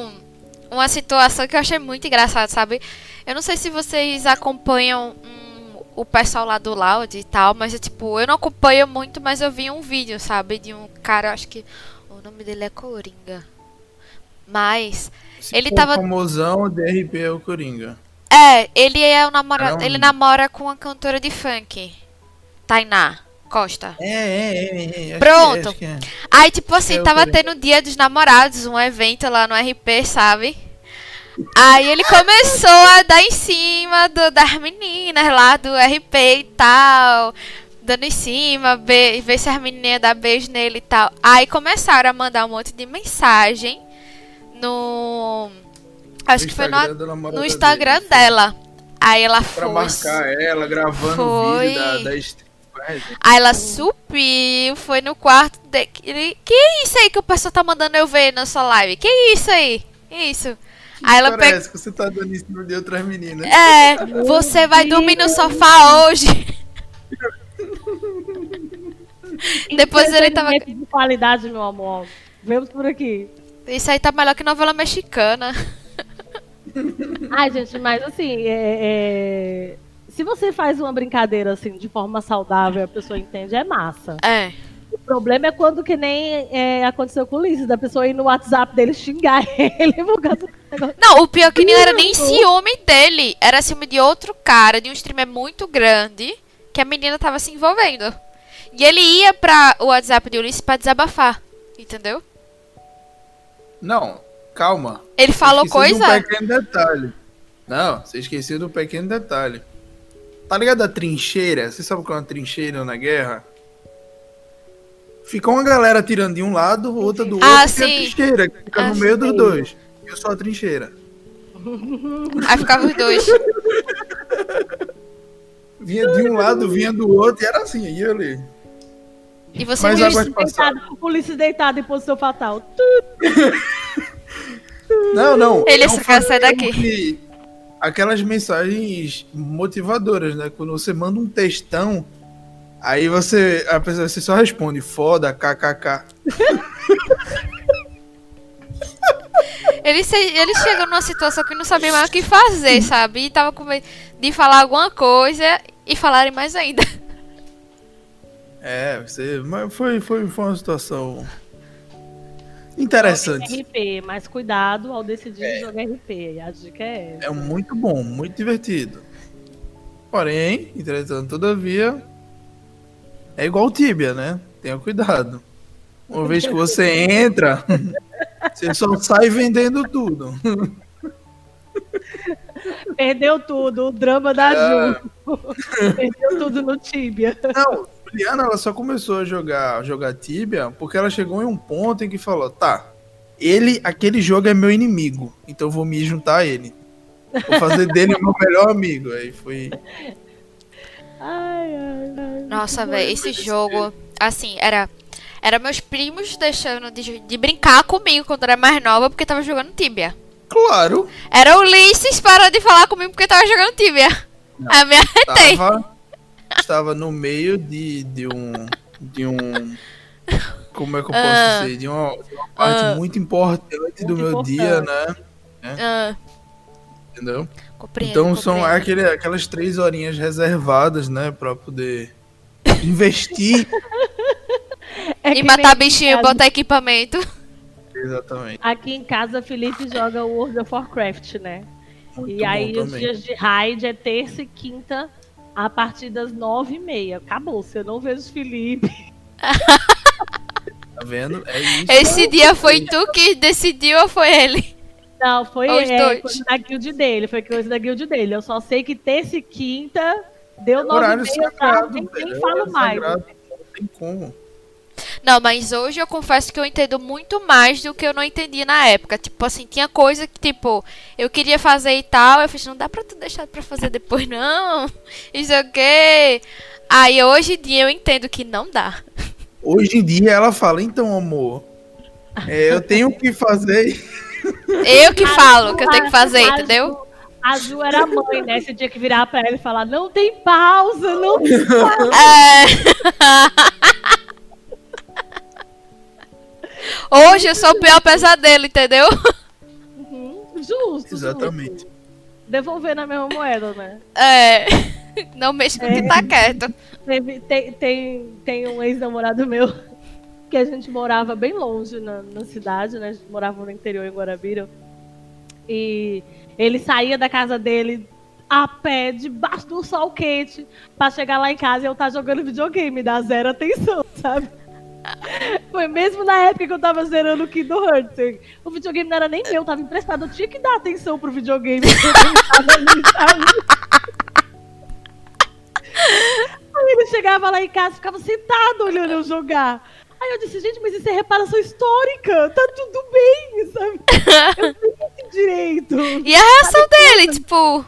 uma situação que eu achei muito engraçada, sabe? Eu não sei se vocês acompanham hum, o pessoal lá do Loud e tal, mas é tipo, eu não acompanho muito, mas eu vi um vídeo, sabe? De um cara, acho que o nome dele é Coringa. Mas, Se Ele tava- famosão, o DRP é o Coringa. é, ele é o namorado, ele namora com uma cantora de funk, Tainá Costa. É, é, é. é. Acho Pronto. Que é, que é. Aí, tipo assim, É o tava tendo o dia dos namorados, um evento lá no RP, sabe? Aí ele começou a dar em cima do- das meninas lá do RP e tal. Dando em cima, be- ver se as meninas dão beijo nele e tal. Aí começaram a mandar um monte de mensagem no. Acho No que foi no, no Instagram dele. dela. Aí ela Pra foi. marcar ela, gravando Foi. vídeo da, da stream. Aí ela subiu, foi no quarto dele. Que isso aí que o pessoal tá mandando eu ver na sua live? Que isso aí? Que isso? Aí ela. Parece que você tá dando em cima de outras meninas. É, você vai dormir no sofá hoje. Depois ele tava. Entretenimento de qualidade, meu amor. Vemos por aqui. Isso aí tá melhor que novela mexicana. Ai, gente, mas assim, é- é, se você faz uma brincadeira assim de forma saudável e a pessoa entende, é massa. É. O problema é quando que nem é, aconteceu com o Ulisses, da pessoa ir no WhatsApp dele xingar ele por causa. Não, o pior que não era nem ciúme dele. Era ciúme de outro cara, de um streamer muito grande, que a menina tava se envolvendo. E ele ia pra o WhatsApp de Ulisses pra desabafar. Entendeu? Não, calma. Ele falou Esqueci de coisa. um pequeno detalhe. Não, você esqueceu de um pequeno detalhe. Tá ligado a trincheira? Você sabe o que é uma trincheira na guerra? Fica uma galera tirando de um lado, outra do outro, Ah, e tem a sim. trincheira, que fica Ah, no meio sim. dos dois. Eu sou a trincheira. Aí ficava os dois. Vinha de um lado, vinha do outro, e era assim, aí eu ali. E você Mas? Passado. Deitado, Ulisses deitado em posição fatal. Não, não. Ele é um se quer sair daqui. que- Aquelas mensagens motivadoras, né? Quando você manda um textão, aí você, a pessoa você só responde foda, kkk. Ele, se, ele chegou numa situação que não sabia mais o que fazer, sabe? E tava com medo de falar alguma coisa e falarem mais ainda. É, você, mas foi, foi, foi uma situação interessante. RP, mas cuidado ao decidir jogar RP. A dica é essa. É muito bom, muito divertido. Porém, entretanto, todavia, é igual o Tibia, né? Tenha cuidado. Uma vez que você entra, você só sai vendendo tudo. Perdeu tudo, o drama da É. Ju. Perdeu tudo no Tibia. Não, Juliana, ela só começou a jogar, jogar Tibia porque ela chegou em um ponto em que falou, tá, ele, aquele jogo é meu inimigo, então eu vou me juntar a ele. Vou fazer dele o meu melhor amigo. Aí foi. Ai, ai, ai. Nossa, velho, esse jogo, assim, era. Era meus primos deixando de, de brincar comigo quando era mais nova porque tava jogando Tibia. Claro, Era o Ulisses parando de falar comigo porque tava jogando Tibia. Aí me arretei. estava, estava no meio de, de um. De um. Como é que eu posso Ah. dizer? De uma, de uma parte Ah. muito importante do Muito meu dia, né? Ah, Entendeu? Compreendo, Então são compreendo. aquele, aquelas três horinhas reservadas, né? Pra poder investir. É e matar bichinho, casa- botar equipamento. Exatamente. Aqui em casa, Felipe joga World of Warcraft, né? Muito e aí os também. dias de raid é terça e quinta a partir das nove e meia. Acabou, se eu não vejo Felipe. Tá vendo? É isso. Esse dia foi tu que decidiu ou foi ele? Não, foi Os é, dois. coisa da guild dele, foi coisa da guild dele. Eu só sei que terça e quinta deu nove e Horário meia, tá? sagrado, nem, nem é falo horário mais. sagrado, Não tem como. Não, mas hoje eu confesso que eu entendo muito mais do que eu não entendi na época. Tipo assim, tinha coisa que, tipo, eu queria fazer e tal. Eu fiz, não dá pra tu deixar pra fazer depois, não. Isso o quê? Aí hoje em dia eu entendo que não dá. Hoje em dia ela fala, então, amor, é, eu tenho que fazer. Eu que falo que eu tenho que fazer, A entendeu? A Ju era mãe, né? Você tinha que virar pra ela e falar: não tem pausa, não tem pausa. É. Hoje eu sou o pior pesadelo, entendeu? Uhum, Justo. Exatamente. justo. Devolver na mesma moeda, né? É. Não mexa com o que tá quieto. Teve- tem, tem, tem um ex-namorado meu que a gente morava bem longe na, na cidade, né? A gente morava no interior em Guarabira. E ele saía da casa dele a pé, debaixo do sol quente, pra chegar lá em casa e eu estar jogando videogame, dar zero atenção, sabe? Foi mesmo na época que eu tava zerando o Kingdom Hearts. O videogame não era nem meu, tava emprestado. Eu tinha que dar atenção pro videogame. Aí ele chegava lá em casa, ficava sentado olhando eu jogar. Aí eu disse, gente, mas isso é reparação histórica, tá tudo bem, sabe? Eu tenho esse direito. E a reação dele, tipo.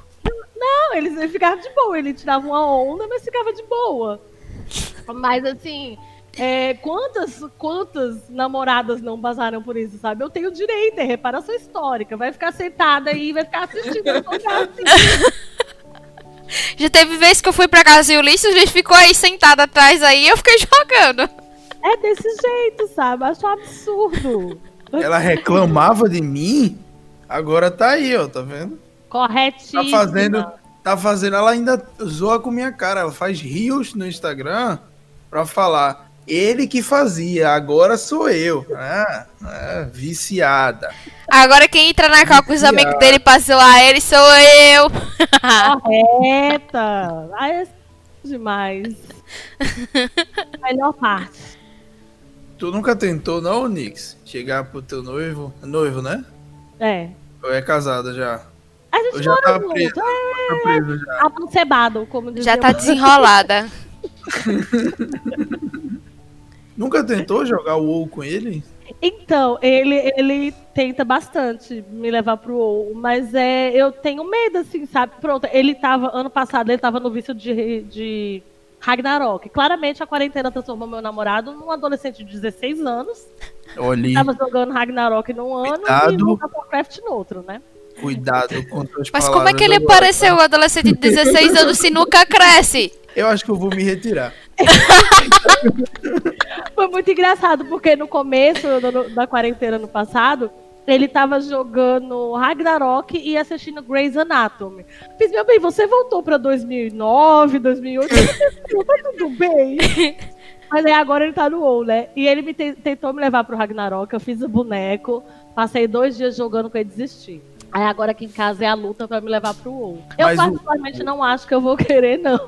Não, ele, ele ficava de boa, ele tirava uma onda, mas ficava de boa. Mas assim, é, quantas, quantas namoradas não passaram por isso, sabe? Eu tenho direito, é reparação histórica. Vai ficar sentada aí, vai ficar assistindo assim. Já teve vezes que eu fui pra casa e o Ulisses, a gente ficou aí sentado atrás aí e eu fiquei jogando. É desse jeito, sabe? Acho um absurdo. Ela reclamava de mim, agora tá aí, ó, tá vendo? Corretíssimo. Tá fazendo, tá fazendo, ela ainda zoa com minha cara, ela faz rios no Instagram pra falar, ele que fazia, agora sou eu. Ah, ah, viciada. Agora quem entra na cal com os amigos dele pra zoar ele sou eu. Correta. Ai, é demais. Melhor parte. Tu nunca tentou, não, Nix? Chegar pro teu noivo? Noivo, né? É. Ou é casada já? A gente Ou já mora tá junto. preso? É Tá preso já. como dizia Já tá desenrolada. Nunca tentou jogar o WoW com ele? Então, ele, ele tenta bastante me levar pro WoW, mas é, eu tenho medo, assim, sabe? Pronto, ele tava, ano passado, ele tava no vício de, de Ragnarok. Claramente a quarentena transformou meu namorado num adolescente de 16 anos. Olha, aí, Tava jogando Ragnarok num ano e Cuidado. Of Warcraft no outro, né? cuidado com suas Mas como é que ele pareceu um adolescente de 16 anos se nunca cresce? Eu acho que eu vou me retirar. Foi muito engraçado, porque no começo da quarentena no passado, ele tava jogando Ragnarok e assistindo Grey's Anatomy. Fiz, meu bem, você voltou pra 2009, 2008, tá tudo bem. Mas aí agora ele tá no WoW, né? E ele me te- tentou me levar pro Ragnarok, eu fiz o boneco, passei dois dias jogando com ele e desisti. Aí agora aqui em casa é a luta pra me levar pro WoW. Eu Mas o- particularmente não acho que eu vou querer, não.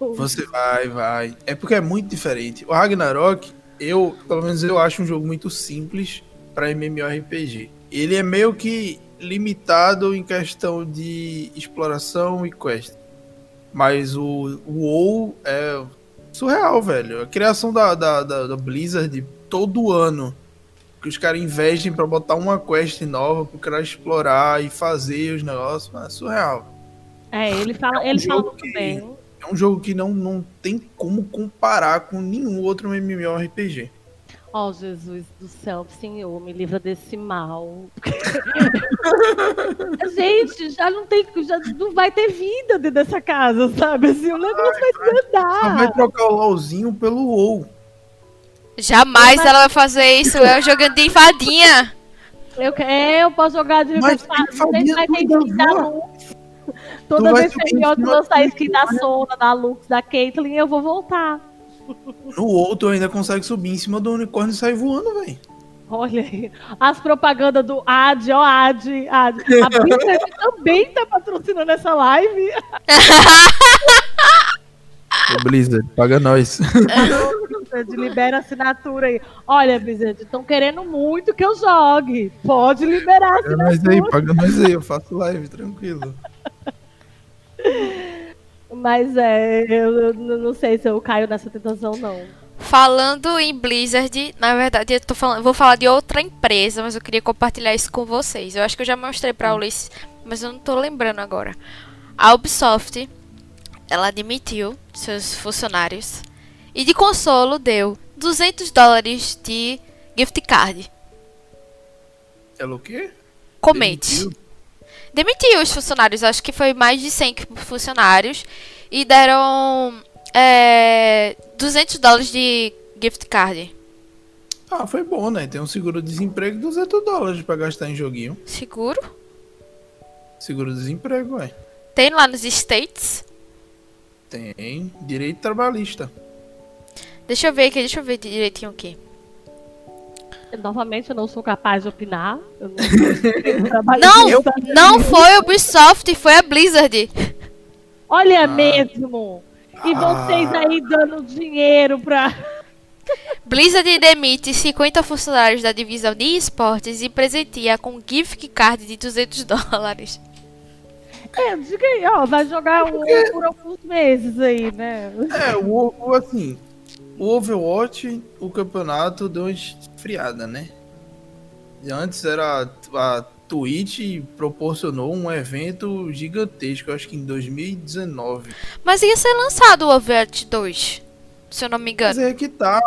Você vai, vai. É porque é muito diferente. O Ragnarok, eu, pelo menos eu acho um jogo muito simples para MMORPG. Ele é meio que limitado em questão de exploração e quest. Mas o, o WoW é surreal, velho. A criação da, da, da, da Blizzard todo ano. Que os caras investem pra botar uma quest nova pro cara explorar e fazer os negócios. É surreal. É, ele fala, um ele fala muito que- bem. É um jogo que não, não tem como comparar com nenhum outro MMORPG. Oh, Jesus do céu, Senhor, me livra desse mal. Gente, já não tem, já não vai ter vida dentro dessa casa, sabe? Assim, o negócio vai Só vai desandar. trocar o LOLzinho pelo WoW. Jamais ela vai fazer isso. É o jogando de fadinha. Eu, é, eu posso jogar de Mas Lux. Toda vez que a cima lançar do skin da Sona, da Lux, da Caitlyn, eu vou voltar. No outro ainda consegue subir em cima do unicórnio e sair voando, velho. Olha aí. As propagandas do AD, ó, AD, AD. A Blizzard também tá patrocinando essa live. Ô, Blizzard, paga nós. Blizzard, libera a assinatura aí. Olha, Blizzard, estão querendo muito que eu jogue. Pode liberar a Paga nós aí, assinatura. paga nós aí, eu faço live, tranquilo. Mas é, eu, eu não sei se eu caio nessa tentação, não. Falando em Blizzard, na verdade eu tô falando, vou falar de outra empresa, mas eu queria compartilhar isso com vocês. Eu acho que eu já mostrei pra Ulisses, mas eu não tô lembrando agora. A Ubisoft, ela admitiu seus funcionários e de consolo deu 200 dólares de gift card. Ela o quê? Comente. Demitiu? Demitiu os funcionários, acho que foi mais de 100 funcionários e deram é, 200 dólares de gift card. Ah, foi bom, né? Tem um seguro-desemprego de 200 dólares pra gastar em joguinho. Seguro? Seguro-desemprego, ué. Tem lá nos States. Tem direito trabalhista. Deixa eu ver aqui, deixa eu ver direitinho aqui. Novamente, eu não sou capaz de opinar. Eu não. Não, não foi a Ubisoft, foi a Blizzard. Olha Ah. mesmo. E Ah. vocês aí dando dinheiro pra. Blizzard demite 50 funcionários da divisão de esportes e presenteia com gift card de 200 dólares. É, diga aí, ó, vai jogar um, por alguns meses aí, né? É, o, o assim, o Overwatch, o campeonato deu uma esfriada, né? E antes era a Twitch proporcionou um evento gigantesco, acho que em 2019. Mas ia ser lançado o Overwatch 2, se eu não me Mas engano. é que tá.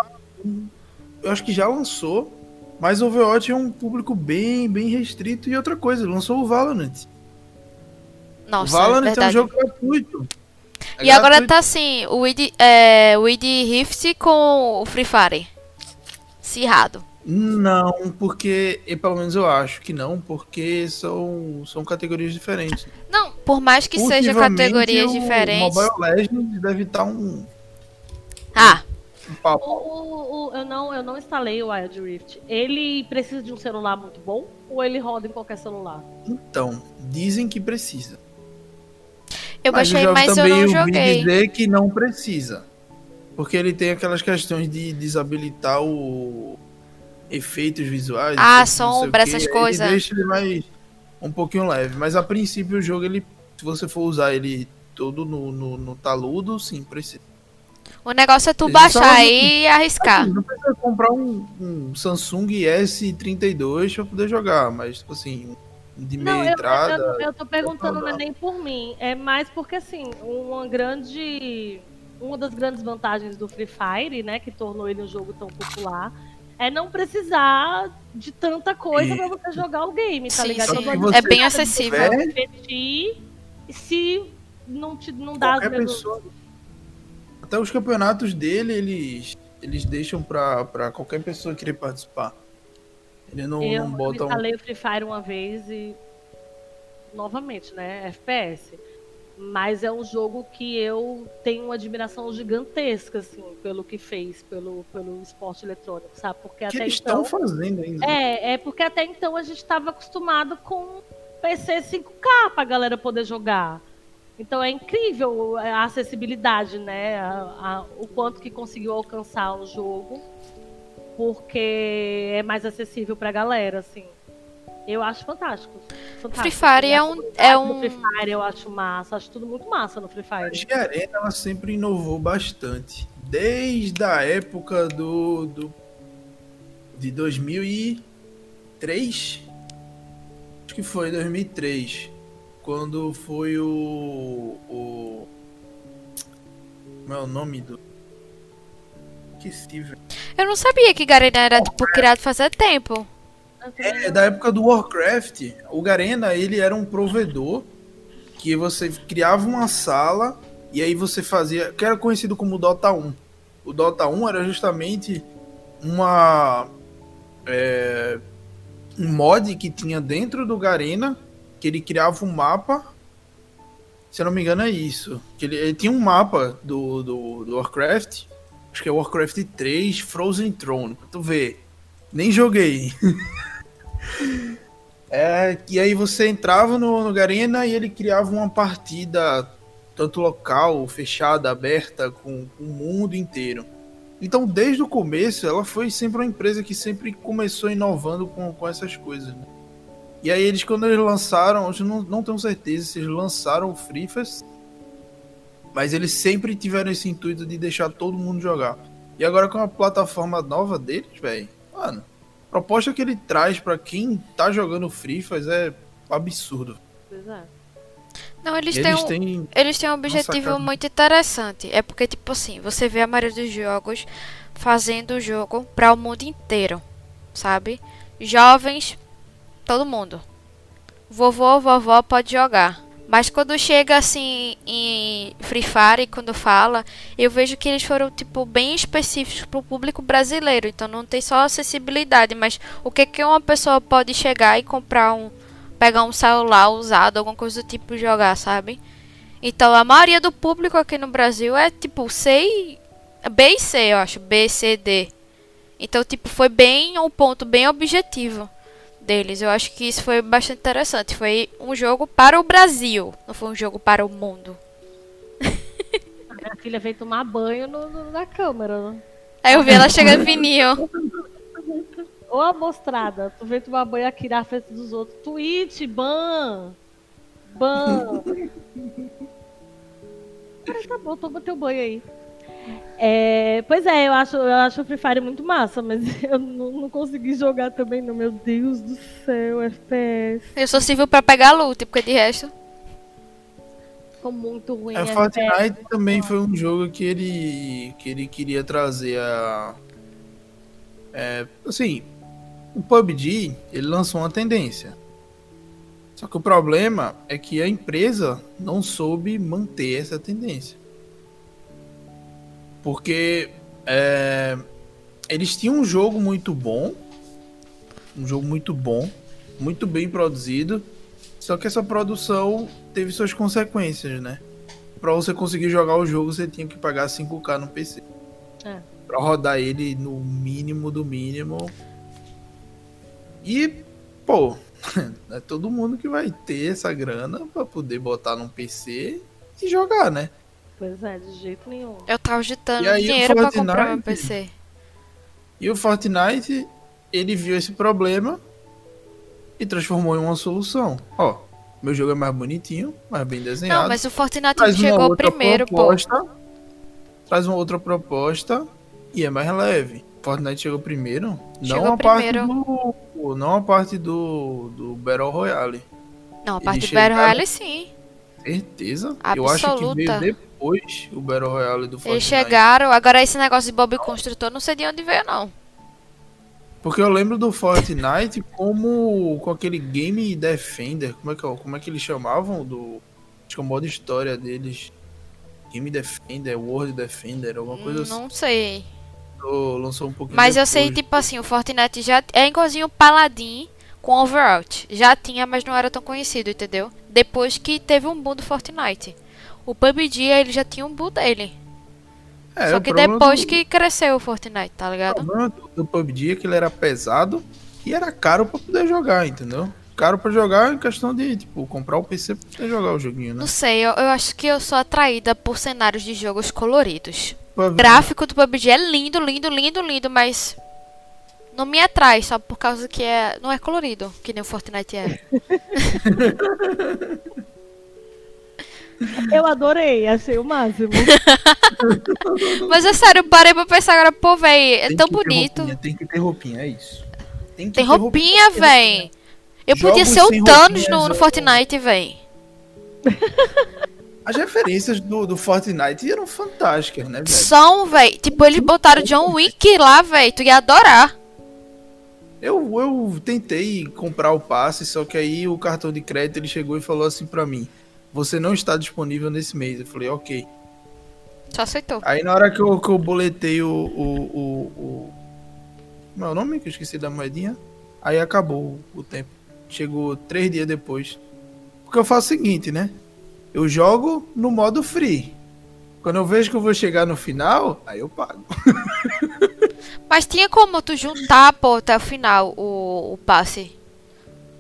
Eu acho que já lançou, mas o Overwatch é um público bem, bem restrito e outra coisa, lançou o Valorant. o Nossa, Valorant é é um jogo gratuito. É E agora tá assim, o id, é, o id Rift com o Free Fire. Cirrado. Não, porque, e pelo menos eu acho que não, porque são, são categorias diferentes. Não, por mais que sejam categorias o diferentes. Mobile Legends deve estar um, Ah, um papo. O, o- o- eu, não, eu não instalei o Wild Rift. Ele precisa de um celular muito bom ou ele roda em qualquer celular? Então, dizem que precisa. Eu baixei, já mas eu não joguei. dizer que não precisa. Porque ele tem aquelas questões de desabilitar o efeitos visuais. Ah, sombra, essas coisas. Deixa ele mais um pouquinho leve, mas a princípio o jogo ele se você for usar ele todo no, no, no taludo, sim, precisa. O negócio é tu Eles baixar aí e arriscar. Assim, não precisa comprar um, um Samsung S32 pra poder jogar, mas tipo assim, de meia Não, eu, entrada. eu, eu tô perguntando não é nem por mim. É mais porque, assim, uma grande. Uma das grandes vantagens do Free Fire, né, que tornou ele um jogo tão popular, é não precisar de tanta coisa E- pra você jogar o game, tá Sim, ligado? sim. Então, É bem acessível. você competir se não, te, não dá as qualquer mesmas- pessoa. Até os campeonatos dele, eles, eles deixam pra qualquer pessoa querer participar. Ele não, Eu não bota um. instalei o Free Fire uma vez e. Novamente, né? FPS. Mas é um jogo que eu tenho uma admiração gigantesca, assim, pelo que fez, pelo, pelo esporte eletrônico, sabe? Porque que até eles então. estão fazendo ainda. É, é porque até então a gente estava acostumado com PC 5K pra galera poder jogar. Então é incrível a acessibilidade, né? A- a- o quanto que conseguiu alcançar o jogo, porque é mais acessível pra galera, assim. Eu acho fantástico. fantástico. Free Fire é a um- é um- Free Fire eu acho massa, acho tudo muito massa no Free A Fire. G Arena ela sempre inovou bastante. Desde a época do, do de 2003, acho que foi 2003, quando foi o o como é o nome do Eu não sabia que Garena era tipo, criado fazia tempo. É da época do Warcraft. O Garena, ele era um provedor que você criava uma sala e aí você fazia, que era conhecido como Dota 1. O Dota 1 era justamente uma é, um mod que tinha dentro do Garena, que ele criava um mapa. Se eu não me engano é isso. Que ele, ele tinha um mapa do, do, do Warcraft Acho que é Warcraft 3 Frozen Throne. Tu ver. Nem joguei. é, e aí você entrava no, no Garena e ele criava uma partida tanto local, fechada, aberta, com, com o mundo inteiro. Então, desde o começo, ela foi sempre uma empresa que sempre começou inovando com, com essas coisas. Né? E aí, eles, quando eles lançaram, eu não, não tenho certeza se eles lançaram o Free Fest, mas eles sempre tiveram esse intuito de deixar todo mundo jogar. E agora, com a plataforma nova deles, velho, mano, a proposta que ele traz para quem tá jogando Free Fest é absurdo. Pois é. Não, eles, Eles têm, um, têm eles têm um objetivo sacada. muito interessante. É porque, tipo assim, você vê a maioria dos jogos fazendo o jogo para o mundo inteiro, sabe? Jovens, todo mundo. Vovô, vovó pode jogar. Mas quando chega assim em Free Fire, quando fala, eu vejo que eles foram tipo bem específicos pro público brasileiro. Então não tem só acessibilidade, mas o que que uma pessoa pode chegar e comprar um pegar um celular usado, alguma coisa do tipo jogar, sabe? Então a maioria do público aqui no Brasil é tipo C e B e C, eu acho, B, C, D. Então tipo foi bem um ponto bem objetivo deles. Eu acho que isso foi bastante interessante. Foi um jogo para o Brasil, não foi um jogo para o mundo. A minha filha veio tomar banho no, no- na câmera, né? Aí eu vi ela chegando fininho. Ô amostrada, tu veio tomar banho aqui na frente dos outros. Twitch, ban! Ban! Cara, tá bom, toma teu banho aí. É, pois é, eu acho, eu acho o Free Fire muito massa, mas eu não, não consegui jogar também, não. Meu Deus do céu, FPS. Eu só sirvo para pegar loot, porque de resto. Ficou muito ruim. É, FPS. Fortnite também foi um jogo que ele que ele queria trazer a é, assim, o PUBG, ele lançou uma tendência. Só que o problema é que a empresa não soube manter essa tendência. Porque é, eles tinham um jogo muito bom, um jogo muito bom, muito bem produzido, só que essa produção teve suas consequências, né? Pra você conseguir jogar o jogo, você tinha que pagar 5k no PC. É. Pra rodar ele no mínimo do mínimo. E, pô, é todo mundo que vai ter essa grana pra poder botar num PC e jogar, né? Pois é, de jeito nenhum. Eu tava agitando aí dinheiro pra comprar meu Fortnite? PC. E o Fortnite, ele viu esse problema e transformou em uma solução. Ó, meu jogo é mais bonitinho, mais bem desenhado. Não, mas o Fortnite traz uma chegou outra primeiro, pô. proposta, Traz uma outra proposta e é mais leve. Fortnite chegou primeiro. Chegou não a primeiro. parte do. Não a parte do, do Battle Royale. Não, a Eles parte do Battle Royale sim. Certeza. Eu acho que Absoluta. veio depois o Battle Royale do Fortnite. Eles chegaram, agora esse negócio de Bob Construtor, não sei de onde veio, não. Porque eu lembro do Fortnite como com aquele Game Defender. Como é que, é- como é que eles chamavam? Do, acho que é o modo história deles. Game Defender, World Defender, alguma coisa assim. Não sei. Lançou- Lançou um pouquinho Mas eu sei, depois. tipo assim, o Fortnite já é igualzinho o Paladin com Overwatch. Já tinha, mas não era tão conhecido, entendeu? Depois que teve um boom do Fortnite. O PUBG, ele já tinha um boom dele. É, Só o que depois do- que cresceu o Fortnite, tá O ligado? problema do, PUBG é que ele era pesado e era caro pra poder jogar, entendeu? Caro pra jogar em questão de, tipo, comprar o PC pra poder jogar o joguinho, né? Não sei, eu, eu acho que eu sou atraída por cenários de jogos coloridos. O gráfico do PUBG é lindo, lindo, lindo, lindo, mas não me atrai só por causa que é não é colorido, que nem o Fortnite é. Eu adorei, achei o máximo. Mas é sério, parei pra pensar agora, pô, véi, é Tem tão bonito. roupinha, tem que ter roupinha, é isso. Tem, que Tem ter roupinha, véi. Eu podia Jogos ser o Thanos no, no. Fortnite, véi. As referências do, do Fortnite eram fantásticas, né, velho? São, véi. Tipo, eles botaram John Wick lá, véi. Tu ia adorar. Eu, eu tentei comprar o passe, só que aí o cartão de crédito ele chegou e falou assim pra mim: Você não está disponível nesse mês. Eu falei, ok. Só aceitou. Aí na hora que eu, que eu boletei o, o, o. Como é o nome? Que eu esqueci da moedinha. Aí acabou o tempo. Chegou três dias depois. Porque eu faço o seguinte, né? Eu jogo no modo free. Quando eu vejo que eu vou chegar no final, aí eu pago. Mas tinha como tu juntar, pô, até o final o, o passe.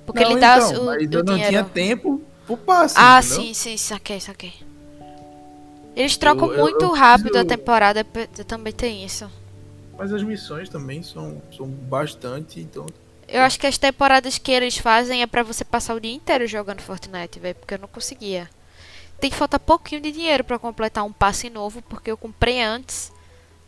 Porque não, ele dá então, o, mas o eu não dinheiro. tinha tempo pro passe. Ah, entendeu? sim, sim, saquei, saquei. Eles trocam Eu- eu- muito eu rápido a temporada, também tem isso. Mas as missões também são, são bastante, então. Eu acho que as temporadas que eles fazem é pra você passar o dia inteiro jogando Fortnite, velho, porque eu não conseguia. Tem que faltar pouquinho de dinheiro pra completar um passe novo, porque eu comprei antes.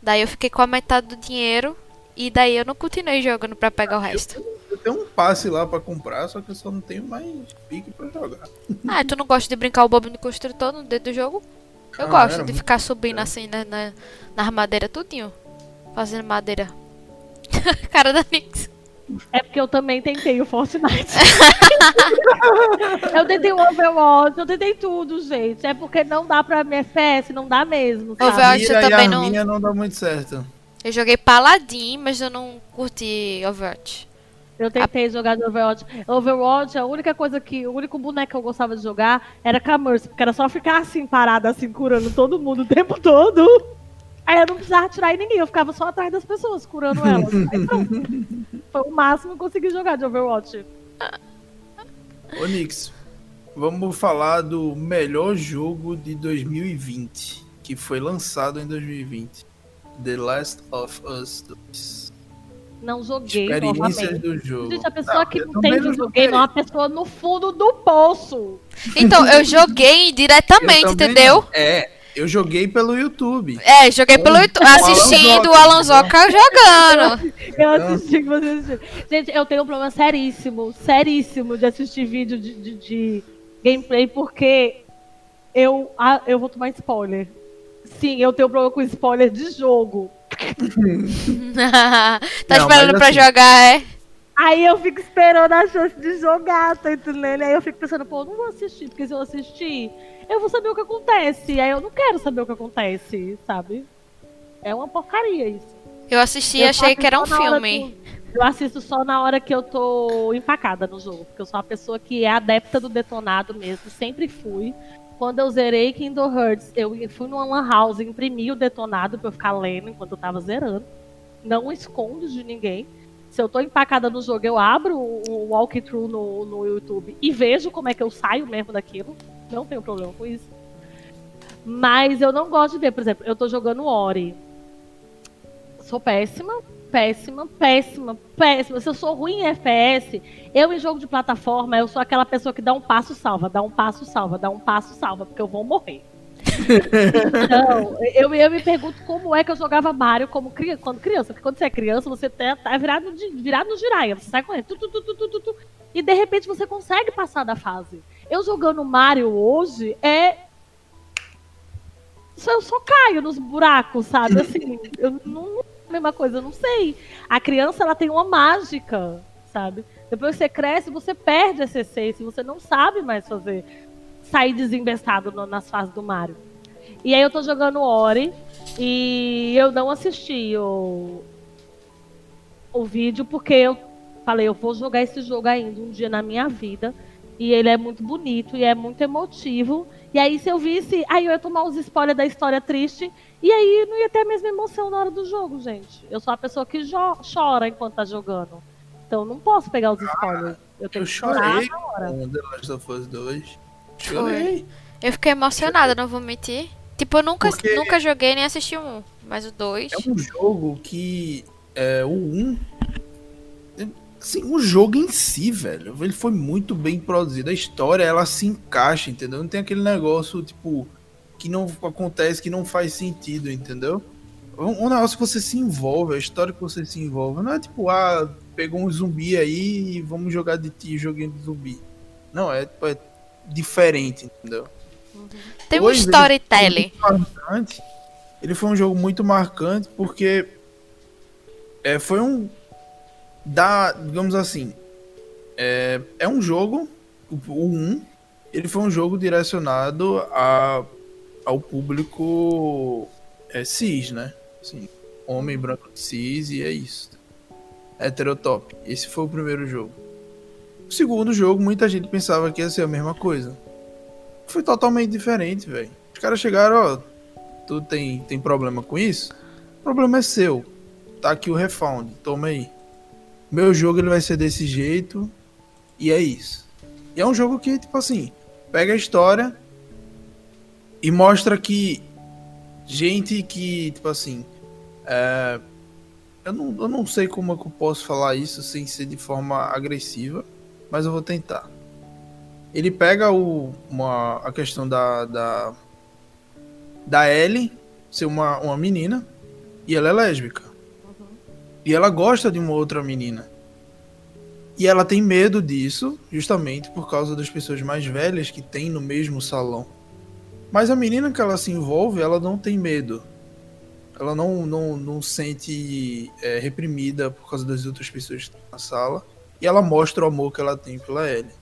Daí eu fiquei com a metade do dinheiro e daí eu não continuei jogando pra pegar o resto. Eu tenho um passe lá pra comprar, só que eu só não tenho mais pique pra jogar. Ah, tu não gosta de brincar o bobo de construtor no dentro do jogo? Eu Ah, gosto de ficar subindo legal. assim na, na, nas madeiras tudinho. Fazendo madeira. Cara da Nix. É porque eu também tentei o Fortnite. eu tentei o Overwatch, eu tentei tudo, gente. É porque não dá pra minha FPS, não dá mesmo. Sabe? Overwatch também a não- minha não dá muito certo. Eu joguei Paladin, mas eu não curti Overwatch. Eu tentei jogar de Overwatch. Overwatch, a única coisa que. O único boneco que eu gostava de jogar era com a Mercy, porque era só ficar assim, parada, assim, curando todo mundo o tempo todo. Aí eu não precisava atirar em ninguém, eu ficava só atrás das pessoas, curando elas. Aí pronto. Foi o máximo que eu consegui jogar de Overwatch. Ô, Nix, vamos falar do melhor jogo de 2020, que foi lançado em 2020. The Last of Us 2. Não joguei Experiências novamente. do jogo. Gente, a pessoa que eu não tem não videogame é uma pessoa no fundo do poço. Então, eu joguei Eu diretamente, também entendeu? não. É, eu joguei pelo YouTube. É, joguei pelo Com- YouTube, assistindo o Alan Zoca jogando. Eu assisti que você assistiu. Gente, eu tenho um problema seríssimo, seríssimo de assistir vídeo de, de- de gameplay, porque eu, ah, eu vou tomar spoiler. Sim, eu tenho problema com spoiler de jogo. tá Não, esperando pra assim- jogar, é? Aí eu fico esperando a chance de jogar, tá entendendo? Aí eu fico pensando, pô, eu não vou assistir, porque se eu assistir, eu vou saber o que acontece. Aí eu não quero saber o que acontece, sabe? É uma porcaria isso. Eu assisti e achei que era um filme. que- Eu assisto só na hora que eu tô empacada no jogo, porque eu sou uma pessoa que é adepta do detonado mesmo, sempre fui. Quando eu zerei Kingdom Hearts, eu fui numa lan house, imprimi o detonado pra eu ficar lendo enquanto eu tava zerando. Não escondo de ninguém. Se eu tô empacada no jogo, eu abro o o walkthrough no, no YouTube e vejo como é que eu saio mesmo daquilo. Não tenho problema com isso. Mas eu não gosto de ver, por exemplo, eu tô jogando Ori. Sou péssima, péssima, péssima, péssima. Se eu sou ruim em FPS, eu em jogo de plataforma, eu sou aquela pessoa que dá um passo salva, dá um passo salva, dá um passo salva, porque eu vou morrer. Então, eu, eu me pergunto como é que eu jogava Mario como criança, quando criança. Porque quando você é criança, você tá, tá virado, de, virado no giraia. Você sai correndo. Tu, tu, tu, tu, tu, tu, e de repente você consegue passar da fase. Eu jogando Mario hoje é. Eu só caio nos buracos, sabe? Assim, eu não, mesma coisa, eu não sei. A criança ela tem uma mágica, sabe? Depois que você cresce, você perde essa essência, você não sabe mais fazer sair desembestado no- nas fases do Mario. E aí eu tô jogando Ori e eu não assisti o, o vídeo porque eu falei, eu vou jogar esse jogo ainda um dia na minha vida. E ele é muito bonito e é muito emotivo. E aí, se eu visse, aí eu ia tomar os spoilers da história triste. E aí não ia ter a mesma emoção na hora do jogo, gente. Eu sou a pessoa que jo- chora enquanto tá jogando. Então não posso pegar os spoilers. Eu tenho Eu que chorar chorei na hora. com The Last of Us 2. Chorei. Eu fiquei emocionada, não vou mentir. Tipo, eu nunca, Porque- nunca joguei nem assisti um, mas o dois. É um jogo que. É, o 1. Assim, o jogo em si, velho, ele foi muito bem produzido. A história, ela se encaixa, entendeu? Não tem aquele negócio, tipo, que não acontece, que não faz sentido, entendeu? Um, um negócio que você se envolve, a história que você se envolve. Não é tipo, ah, pegou um zumbi aí e vamos jogar de ti, joguinho de zumbi. Não, é, tipo, é diferente, entendeu? Tem um Dois, ele storytelling. foi marcante. Ele foi um jogo muito marcante porque é, foi um da, digamos assim, é, é um jogo o, o 1, ele foi um jogo direcionado a, ao público é, cis, né? Assim, homem branco cis e é isso. Heterotop. Esse foi o primeiro jogo. O segundo jogo, muita gente pensava que ia ser a mesma coisa foi totalmente diferente, velho. Os caras chegaram, ó. Tu tem, tem problema com isso? O problema é seu. Tá aqui o refund, toma aí. Meu jogo ele vai ser desse jeito e é isso. E é um jogo que, tipo assim, pega a história e mostra que gente que, tipo assim, é, eu, não, eu não sei como é que eu posso falar isso sem ser de forma agressiva, mas eu vou tentar. Ele pega o, uma, a questão da, da, da Ellie ser uma, uma menina e ela é lésbica. Uhum. E ela gosta de uma outra menina. E ela tem medo disso, justamente por causa das pessoas mais velhas que tem no mesmo salão. Mas a menina que ela se envolve, ela não tem medo. Ela não, não, não sente é, reprimida por causa das outras pessoas que estão na sala. E ela mostra o amor que ela tem pela Ellie.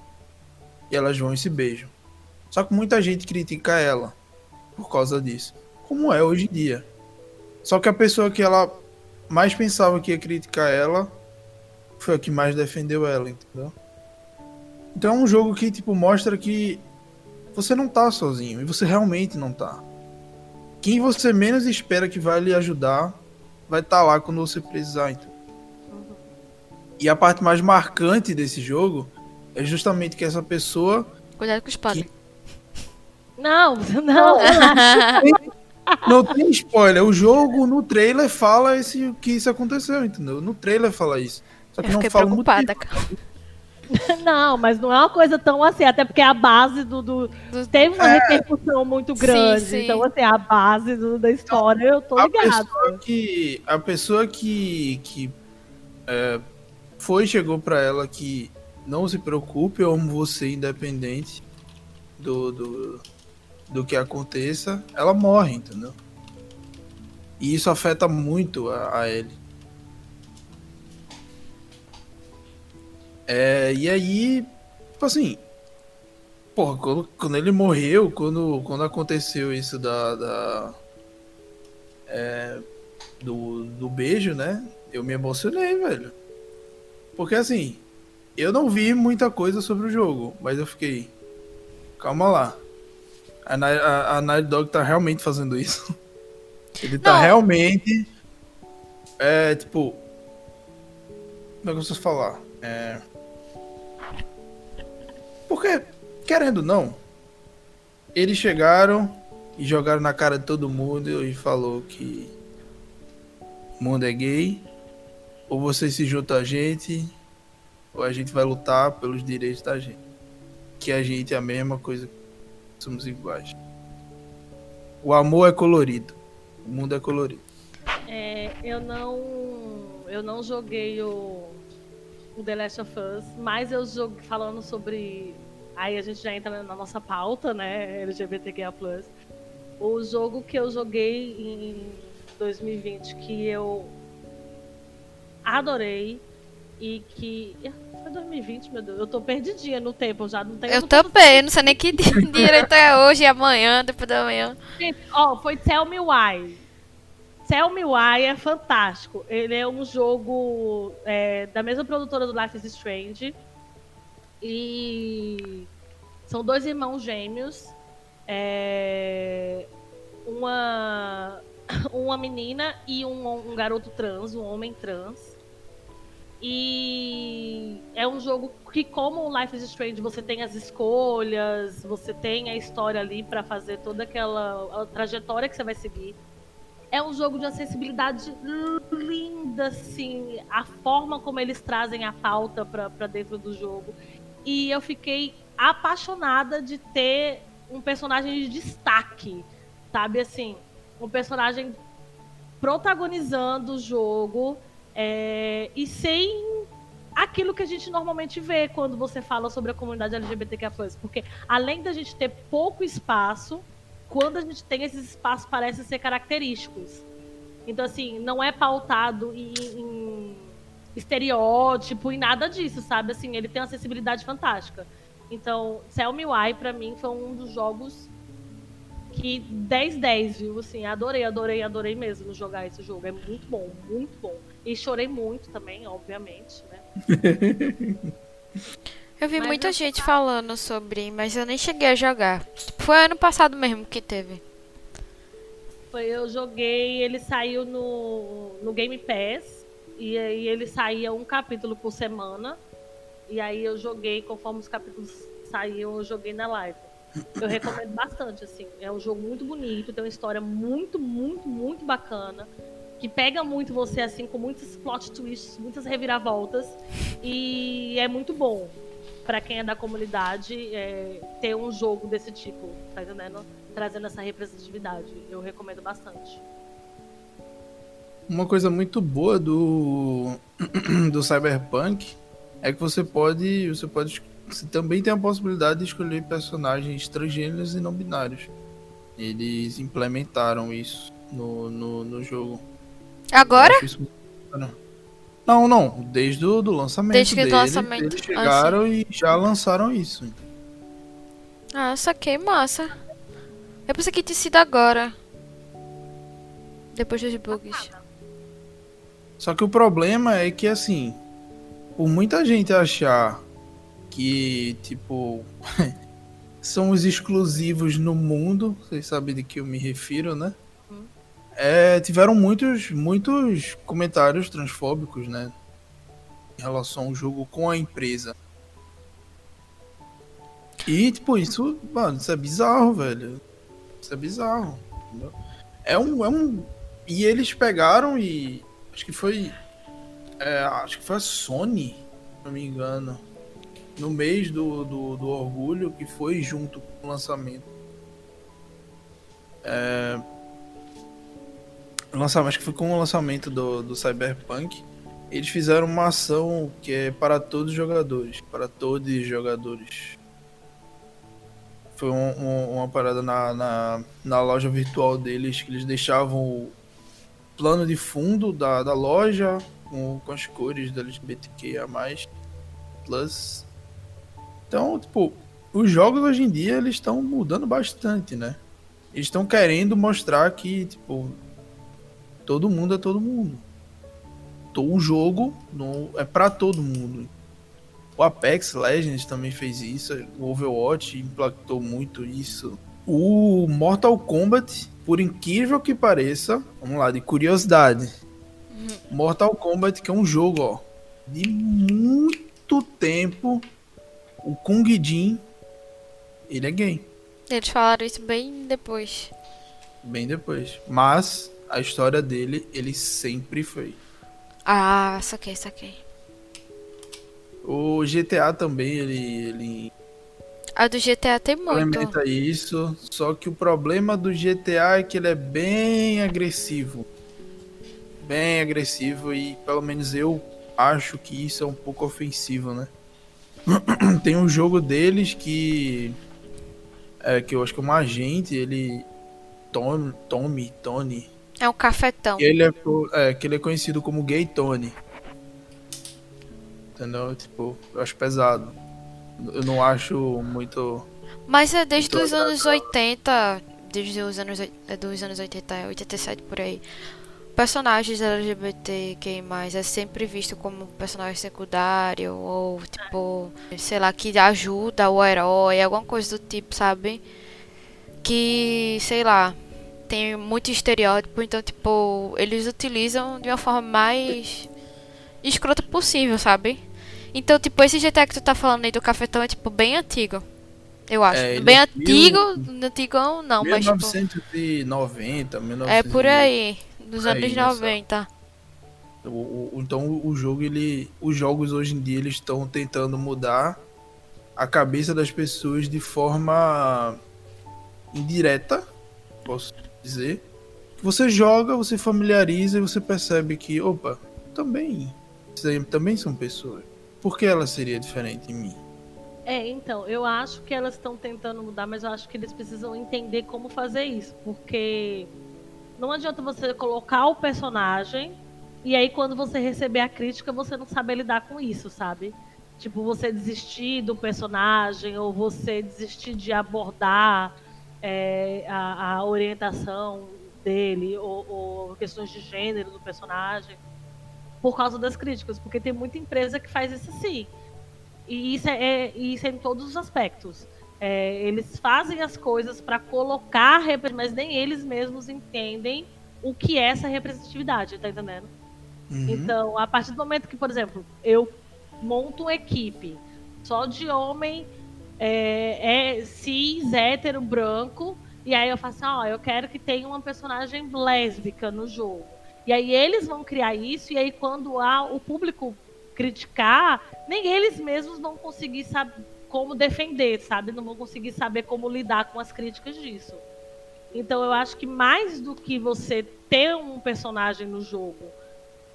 E elas vão e se beijam. Só que muita gente critica ela por causa disso. Como é hoje em dia. Só que a pessoa que ela mais pensava que ia criticar ela foi a que mais defendeu ela, entendeu? Então é um jogo que, tipo, mostra que você não tá sozinho. E você realmente não tá. Quem você menos espera que vai lhe ajudar vai estar tá lá quando você precisar, então. E a parte mais marcante desse jogo é justamente que essa pessoa. Cuidado com o espada. Que... Não, não. Não tem spoiler. O jogo no trailer fala esse, que isso aconteceu, entendeu? No trailer fala isso. Só que Eu não fala preocupada, muito. Cara. Não, mas não é uma coisa tão assim, até porque a base do. do teve uma é, repercussão muito grande. Sim, sim. Então, assim, a base do, da história, eu tô ligado. A pessoa que. A pessoa que. que é, foi chegou para ela que não se preocupe, eu amo você independente do, do, do que aconteça, ela morre, entendeu? E isso afeta muito a, a ele. É, e aí, tipo assim, porra, quando, quando ele morreu, quando, quando aconteceu isso da. da é, do, do beijo, né? Eu me emocionei, velho. Porque assim, eu não vi muita coisa sobre o jogo, mas eu fiquei. Calma lá. A, a, a Night Dog tá realmente fazendo isso. Ele tá não. realmente. É, tipo. Como é que eu posso falar? É. Porque, querendo ou não, eles chegaram e jogaram na cara de todo mundo e falou que o mundo é gay, ou você se junta a gente, ou a gente vai lutar pelos direitos da gente. Que a gente é a mesma coisa, somos iguais. O amor é colorido, o mundo é colorido. É, eu não, eu não joguei o, o The Last of Us, mas eu joguei falando sobre Aí a gente já entra na nossa pauta, né? LGBTQIA. O jogo que eu joguei em 2020 que eu adorei e que. Foi 2020, meu Deus. Eu tô perdidinha no tempo, já não tenho. Eu também, não sei nem que dia direito é hoje, amanhã, depois da manhã. Gente, ó, foi Tell Me Why. Tell Why é fantástico. Ele é um jogo é, da mesma produtora do Life is Strange. E são dois irmãos gêmeos. É, uma, uma menina e um, um garoto trans, um homem trans. E é um jogo que, como o Life is Strange, você tem as escolhas, você tem a história ali para fazer toda aquela trajetória que você vai seguir. É um jogo de acessibilidade linda, assim, a forma como eles trazem a pauta para dentro do jogo e eu fiquei apaixonada de ter um personagem de destaque, sabe assim, um personagem protagonizando o jogo é, e sem aquilo que a gente normalmente vê quando você fala sobre a comunidade LGBTQ+. Porque além da gente ter pouco espaço, quando a gente tem esses espaços parecem ser característicos. Então, assim, não é pautado em, em estereótipo e nada disso, sabe? Assim, ele tem uma acessibilidade fantástica. Então, Tell Me Why, pra mim, foi um dos jogos que 10-10, viu? Assim, adorei, adorei, adorei mesmo jogar esse jogo. É muito bom, muito bom. E chorei muito também, obviamente, né? eu vi mas muita eu... gente falando sobre, mas eu nem cheguei a jogar. Foi ano passado mesmo que teve. Foi, eu joguei, ele saiu no, no Game Pass. E aí ele saía um capítulo por semana. E aí eu joguei, conforme os capítulos saíam, eu joguei na live. Eu recomendo bastante, assim. É um jogo muito bonito, tem uma história muito, muito, muito bacana. Que pega muito você, assim, com muitos plot twists, muitas reviravoltas. E é muito bom para quem é da comunidade é, ter um jogo desse tipo, tá entendendo? Trazendo essa representatividade. Eu recomendo bastante. Uma coisa muito boa do, do Cyberpunk é que você pode. Você pode. Você também tem a possibilidade de escolher personagens transgêneros e não binários. Eles implementaram isso no, no, no jogo. Agora? Não, não. Desde o do lançamento. Desde que do lançamento. Eles chegaram ah, e já lançaram isso. Ah, saquei, massa. Eu pensei que tinha sido agora. Depois dos bugs. Só que o problema é que, assim, por muita gente achar que, tipo, são os exclusivos no mundo, vocês sabem de que eu me refiro, né? É, tiveram muitos, muitos comentários transfóbicos, né? Em relação ao jogo com a empresa. E, tipo, isso, mano, isso é bizarro, velho. Isso é bizarro. Entendeu? É um, é um. E eles pegaram e. Acho que foi é, acho que foi a Sony, se não me engano, no mês do, do, do orgulho, que foi junto com o lançamento. É, lançamento, acho que foi com o lançamento do, do Cyberpunk. Eles fizeram uma ação que é para todos os jogadores. Para todos os jogadores. Foi um, um, uma parada na, na, na loja virtual deles que eles deixavam o plano de fundo da, da loja, com, com as cores da LGBTQIA+, plus. Então, tipo, os jogos hoje em dia, eles estão mudando bastante, né? Eles estão querendo mostrar que, tipo, todo mundo é todo mundo. O jogo não é para todo mundo. O Apex Legends também fez isso, o Overwatch impactou muito isso. O Mortal Kombat, por incrível que pareça, vamos lá, de curiosidade, Mortal Kombat, que é um jogo, ó, de muito tempo. O Kung Jin, ele é gay. Eles falaram isso bem depois. Bem depois. Mas a história dele, ele sempre foi. Ah, saquei, saquei. O GTA também, ele, ele a do GTA tem muito. Implementa isso, só que o problema do GTA é que ele é bem agressivo bem agressivo e pelo menos eu acho que isso é um pouco ofensivo, né? Tem um jogo deles que é que eu acho que é um agente, ele Tom, Tommy, Tony. É um cafetão. ele é, é, que ele é conhecido como Gay Tony. Entendeu? Tipo, eu acho pesado. Eu não acho muito Mas é desde os anos 80, desde os anos é dos anos 80, 87 por aí personagens LGBTQI+, é sempre visto como personagem secundário ou, tipo, sei lá, que ajuda o herói, alguma coisa do tipo, sabe? Que, sei lá, tem muito estereótipo, então, tipo, eles utilizam de uma forma mais escrota possível, sabe? Então, tipo, esse GTA que tu tá falando aí do cafetão é, tipo, bem antigo. Eu acho. É, bem é antigo, mil... antigão não, 1990, mas tipo... 1990, 1990. É por aí. Dos anos Aí, 90. O, o, então o jogo, ele. Os jogos hoje em dia eles estão tentando mudar a cabeça das pessoas de forma indireta, posso dizer. Você joga, você familiariza e você percebe que, opa, também. Também são pessoas. Por que ela seria diferente em mim? É, então, eu acho que elas estão tentando mudar, mas eu acho que eles precisam entender como fazer isso, porque não adianta você colocar o personagem e aí quando você receber a crítica, você não sabe lidar com isso, sabe? Tipo, você desistir do personagem ou você desistir de abordar é, a, a, orientação dele ou, ou questões de gênero do personagem por causa das críticas, porque tem muita empresa que faz isso sim. E isso é, é, isso é em todos os aspectos. É, eles fazem as coisas para colocar, mas nem eles mesmos entendem o que é essa representatividade, tá entendendo? Uhum. Então, a partir do momento que, por exemplo, eu monto uma equipe só de homem é, é cis, hétero, branco, e aí eu faço assim, ó, eu quero que tenha uma personagem lésbica no jogo. E aí eles vão criar isso, e aí quando há o público criticar, nem eles mesmos vão conseguir saber como defender, sabe? Não vão conseguir saber como lidar com as críticas disso. Então eu acho que mais do que você ter um personagem no jogo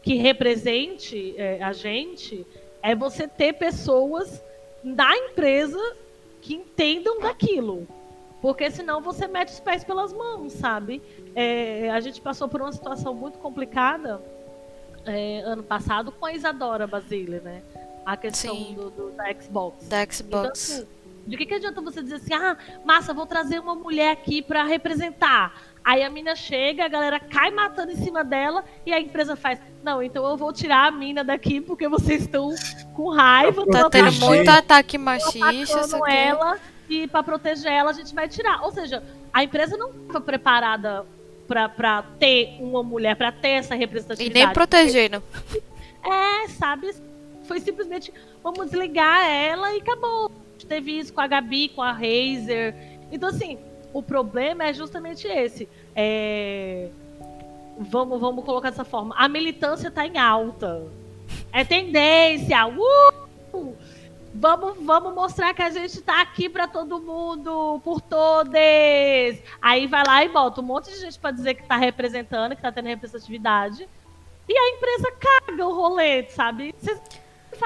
que represente é, a gente, é você ter pessoas da empresa que entendam daquilo. Porque senão você mete os pés pelas mãos, sabe? É, a gente passou por uma situação muito complicada é, ano passado com a Isadora Basile, né? A questão do, do, da Xbox. Da Xbox. Então, assim, de que, que adianta você dizer assim, ah, massa, vou trazer uma mulher aqui para representar. Aí a mina chega, a galera cai matando em cima dela e a empresa faz, não, então eu vou tirar a mina daqui porque vocês estão com raiva. Tá tendo muito ataque machista. ela e para proteger ela a gente vai tirar. Ou seja, a empresa não estava preparada para ter uma mulher, para ter essa representatividade. E nem protegendo. É, sabe? Foi simplesmente vamos desligar ela e acabou. Teve isso com a Gabi, com a Razer. Então, assim, o problema é justamente esse. É... Vamos, vamos colocar dessa forma. A militância está em alta. É tendência. Uh! Vamos, vamos mostrar que a gente está aqui para todo mundo, por todos. Aí vai lá e bota um monte de gente para dizer que está representando, que está tendo representatividade. E a empresa caga o rolê, sabe? Cês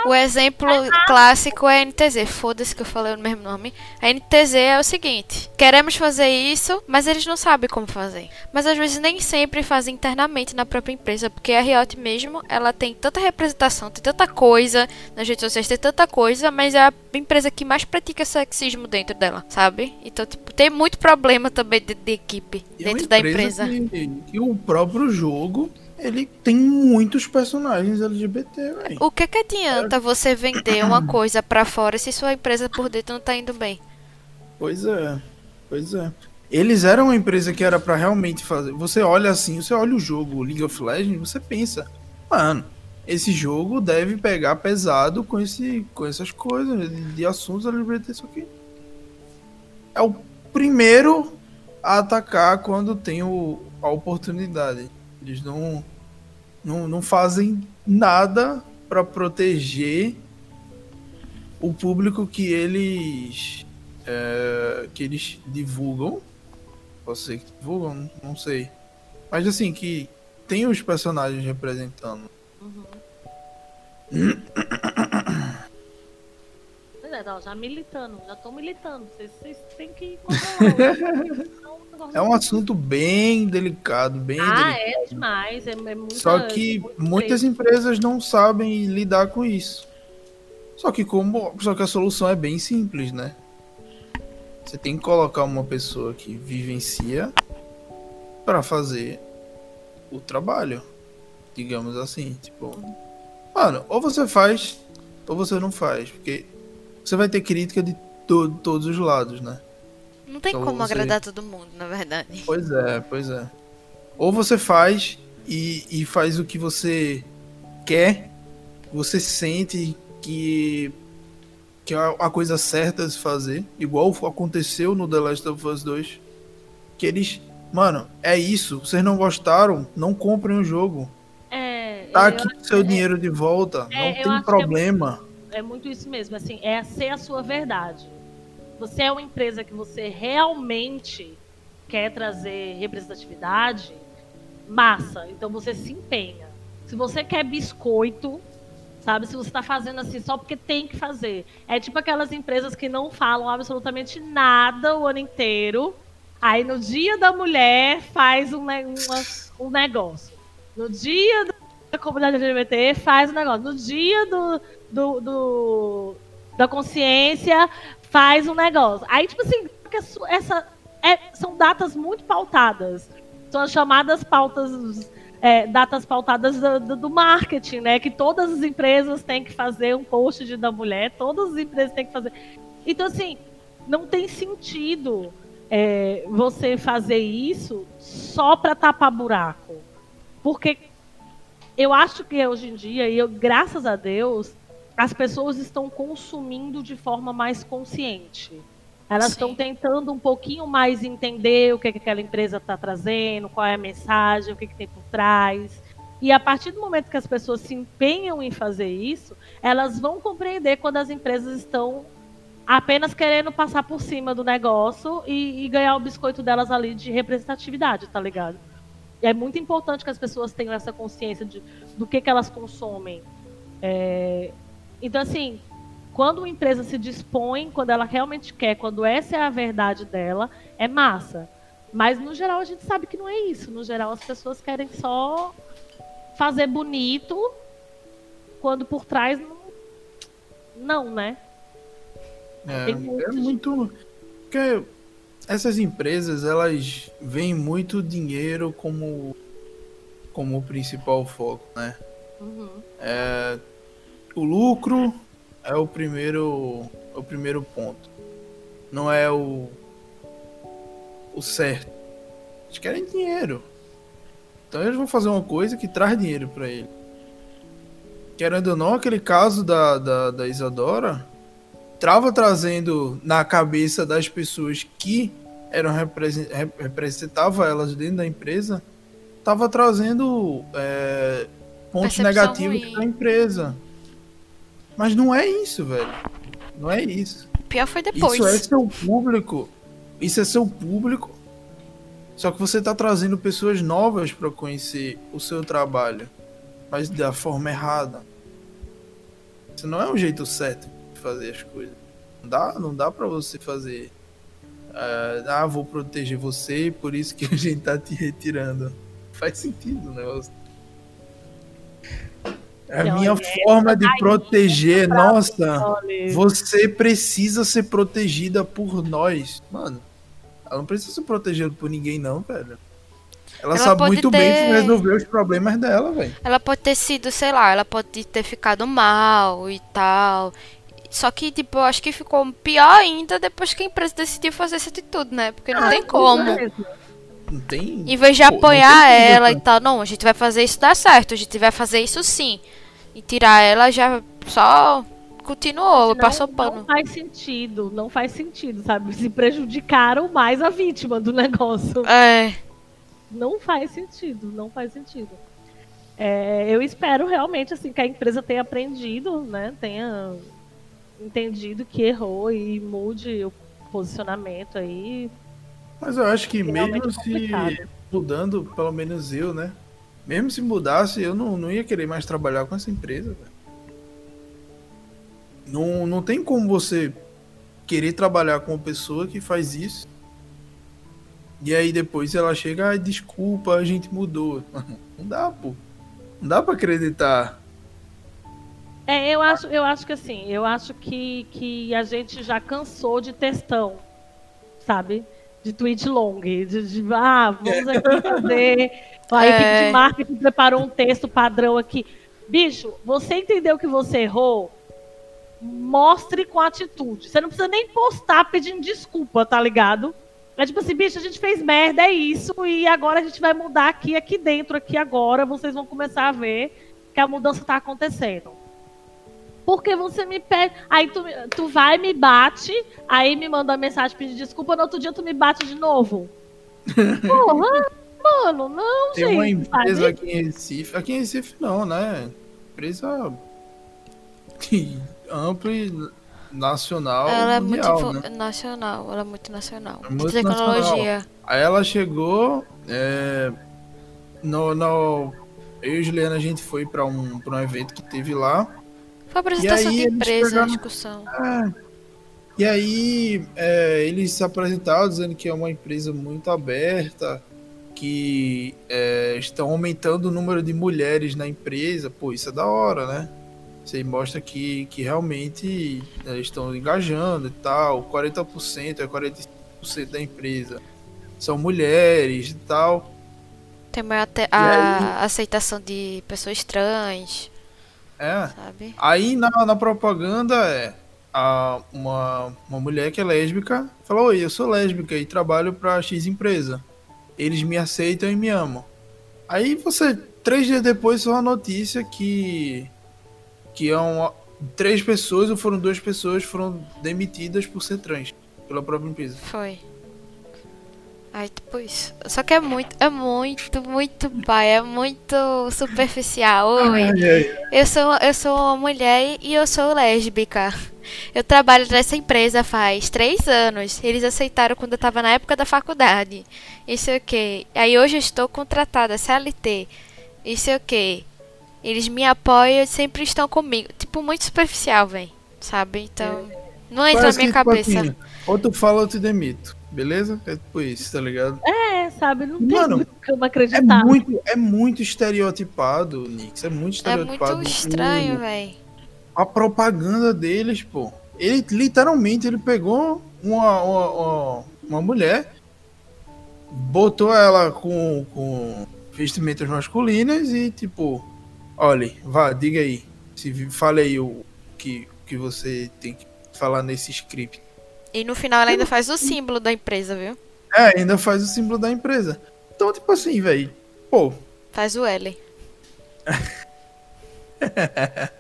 o exemplo clássico é a NTZ. Foda-se que eu falei o mesmo nome. A NTZ é o seguinte: queremos fazer isso, mas eles não sabem como fazer. Mas às vezes nem sempre fazem internamente na própria empresa, porque a Riot mesmo, ela tem tanta representação, tem tanta coisa nas redes sociais, tem tanta coisa, mas é a empresa que mais pratica sexismo dentro dela, sabe? Então, tipo, tem muito problema também de, de equipe e dentro é da empresa. Que, que o próprio jogo ele tem muitos personagens LGBT, velho. O que que adianta você vender uma coisa para fora se sua empresa por dentro não tá indo bem? Pois é, pois é. Eles eram uma empresa que era para realmente fazer. Você olha assim, você olha o jogo League of Legends, você pensa, mano, esse jogo deve pegar pesado com esse, com essas coisas de, assuntos LGBT, isso aqui. É o primeiro a atacar quando tem o, a oportunidade. Eles não não, não fazem nada para proteger o público que eles é, que eles divulgam. Pode ser que divulgam, não sei. Mas assim, que tem os personagens representando. Uhum. é, já militando, já tô militando. Vocês, vocês têm que. É um assunto bem delicado, bem Ah, delicado. é demais. É, é muita, Só que muitas empresas não sabem lidar com isso. Só que como, só que a solução é bem simples, né? Você tem que colocar uma pessoa que vivencia para fazer o trabalho, digamos assim, tipo, mano, ou você faz ou você não faz, porque você vai ter crítica de to todos os lados, né? Não tem então como você... agradar todo mundo, na verdade. Pois é, pois é. Ou você faz e, e faz o que você quer, você sente que, que é a coisa certa de se fazer, igual aconteceu no The Last of Us 2. Que eles, mano, é isso. Vocês não gostaram? Não comprem o jogo. É, tá aqui o seu é, dinheiro de volta. É, não tem problema. É, muito isso mesmo, assim, é ser a sua verdade você é uma empresa que você realmente quer trazer representatividade, massa. Então você se empenha. Se você quer biscoito, sabe? Se você está fazendo assim só porque tem que fazer. É tipo aquelas empresas que não falam absolutamente nada o ano inteiro. Aí no dia da mulher faz um, uma, um negócio. No dia da comunidade LGBT faz um negócio. No dia do, do, do da consciência faz um negócio. Aí, tipo assim, essa, é, são datas muito pautadas. São as chamadas pautas, é, datas pautadas do, do, do, marketing, né? Que todas as empresas têm que fazer um post de da mulher, todas as empresas têm que fazer. Então, assim, não tem sentido é, você fazer isso só para tapar buraco. Porque eu acho que hoje em dia, e eu, graças a Deus, as pessoas estão consumindo de forma mais consciente. Elas estão tentando um pouquinho mais entender o que, que aquela empresa está trazendo, qual é a mensagem, o que, que tem por trás. E a partir do momento que as pessoas se empenham em fazer isso, elas vão compreender quando as empresas estão apenas querendo passar por cima do negócio e, e ganhar o biscoito delas ali de representatividade, tá ligado? É muito importante que as pessoas tenham essa consciência de, do que, que elas consomem. É... Então, assim, quando uma empresa se dispõe, quando ela realmente quer, quando essa é a verdade dela, é massa. Mas no geral a gente sabe que não é isso. No geral as pessoas querem só fazer bonito, quando por trás não, não né? É, é muito. Porque essas empresas elas veem muito dinheiro como como o principal foco, né? Uhum. É, o lucro é o primeiro é o primeiro ponto. Não é o o certo. Eles querem dinheiro. Então eles vão fazer uma coisa que traz dinheiro para ele. Querendo ou não, aquele caso da, da, da Isadora trava trazendo na cabeça das pessoas que eram representavam elas dentro da empresa, tava trazendo é, pontos negativos para a empresa. Mas não é isso, velho. Não é isso. Pior foi depois. Isso é seu público. Isso é seu público. Só que você tá trazendo pessoas novas para conhecer o seu trabalho, mas da forma errada. Isso não é o jeito certo de fazer as coisas. Não dá, não dá para você fazer. Uh, ah, vou proteger você, por isso que a gente tá te retirando. Faz sentido o negócio. É a minha forma de proteger. Nossa, você precisa ser protegida por nós. Mano, ela não precisa ser protegida por ninguém, não, velho. Ela, ela sabe muito ter... bem resolver os problemas dela, velho. Ela pode ter sido, sei lá, ela pode ter ficado mal e tal. Só que, tipo, eu acho que ficou pior ainda depois que a empresa decidiu fazer essa atitude, né? Porque não ah, tem como. Não tem. Em vez de apoiar ela e tal, não, a gente vai fazer isso dar certo, a gente vai fazer isso sim e tirar ela já só continuou, não, passou pano. Não faz sentido, não faz sentido, sabe? Se prejudicaram mais a vítima do negócio. É. Não faz sentido, não faz sentido. É, eu espero realmente assim que a empresa tenha aprendido, né? Tenha entendido que errou e mude o posicionamento aí. Mas eu acho que mesmo se mudando, pelo menos eu, né? Mesmo se mudasse, eu não, não ia querer mais trabalhar com essa empresa. Não, não tem como você querer trabalhar com uma pessoa que faz isso. E aí depois ela chega, ai, desculpa, a gente mudou. Não dá, pô. Não dá pra acreditar. É, eu acho, eu acho que assim, eu acho que, que a gente já cansou de textão, sabe? De tweet long, de, de ah, vamos aqui fazer a é. equipe de marketing preparou um texto padrão aqui. Bicho, você entendeu que você errou? Mostre com atitude. Você não precisa nem postar pedindo desculpa, tá ligado? É tipo assim, bicho, a gente fez merda, é isso, e agora a gente vai mudar aqui, aqui dentro, aqui agora, vocês vão começar a ver que a mudança tá acontecendo. Porque você me pede. Aí tu, tu vai, me bate, aí me manda uma mensagem pedindo desculpa, no outro dia tu me bate de novo. Porra! Mano, não, Tem gente. Tem uma empresa sabe? aqui em Recife. Aqui em Recife não, né? Empresa ampla e nacional. Ela mundial, é muito né? nacional, ela é muito nacional. É muito tecnologia. Nacional. Aí ela chegou. É, no, no, eu e Juliana a gente foi para um, pra um evento que teve lá. Foi apresentação de empresa, pegaram, discussão. É, e aí é, eles se apresentaram dizendo que é uma empresa muito aberta, que é, estão aumentando o número de mulheres na empresa, pô, isso é da hora, né? Você mostra que, que realmente né, estão engajando e tal. 40% é 45% da empresa são mulheres e tal. Tem maior a aí, aceitação de pessoas trans. É. Sabe? Aí na, na propaganda é a uma, uma mulher que é lésbica fala: Oi, eu sou lésbica e trabalho pra X empresa. Eles me aceitam e me amam. Aí você, três dias depois, só uma notícia que. que é uma, três pessoas, ou foram duas pessoas, foram demitidas por ser trans pela própria empresa. Foi. Ai, tipo isso. Só que é muito, é muito, muito pai, é muito superficial. Oi, eu sou, eu sou uma mulher e eu sou lésbica. Eu trabalho nessa empresa faz três anos. Eles aceitaram quando eu tava na época da faculdade. Isso é o que. Aí hoje eu estou contratada, CLT. Isso é o que. Eles me apoiam e sempre estão comigo. Tipo, muito superficial, velho. Sabe? Então. Não entra Parece na minha tipo cabeça. assim, ou tu fala ou tu demito. Beleza? É tipo isso, tá ligado? É, sabe? Não tem Mano, muito como É acreditar. muito, é muito estereotipado, Nix. É muito É estereotipado. muito estranho, velho. A propaganda deles, pô. Ele literalmente ele pegou uma, uma, uma, uma mulher, botou ela com, com vestimentas masculinas e tipo, olhe, vá, diga aí. Se fale aí o que, o que você tem que falar nesse script. E no final ela ainda faz o símbolo da empresa, viu? É, ainda faz o símbolo da empresa. Então, tipo assim, velho. Pô, Faz o L.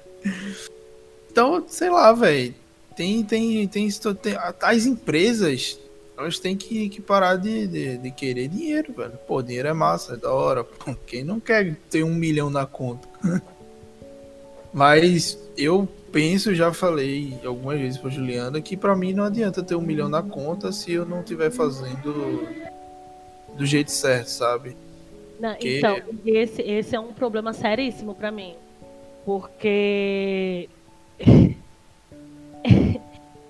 Então, sei lá, velho. Tem, tem, tem, tem- As empresas, elas têm que, que parar de, de, de querer dinheiro, velho. Pô, dinheiro é massa, é da hora. Pô, quem não quer ter um milhão na conta? Mas eu penso, já falei algumas vezes pra Juliana, que pra mim não adianta ter um milhão na conta se eu não estiver fazendo do jeito certo, sabe? Não, Que- Então, esse, esse é um problema seríssimo pra mim. Porque.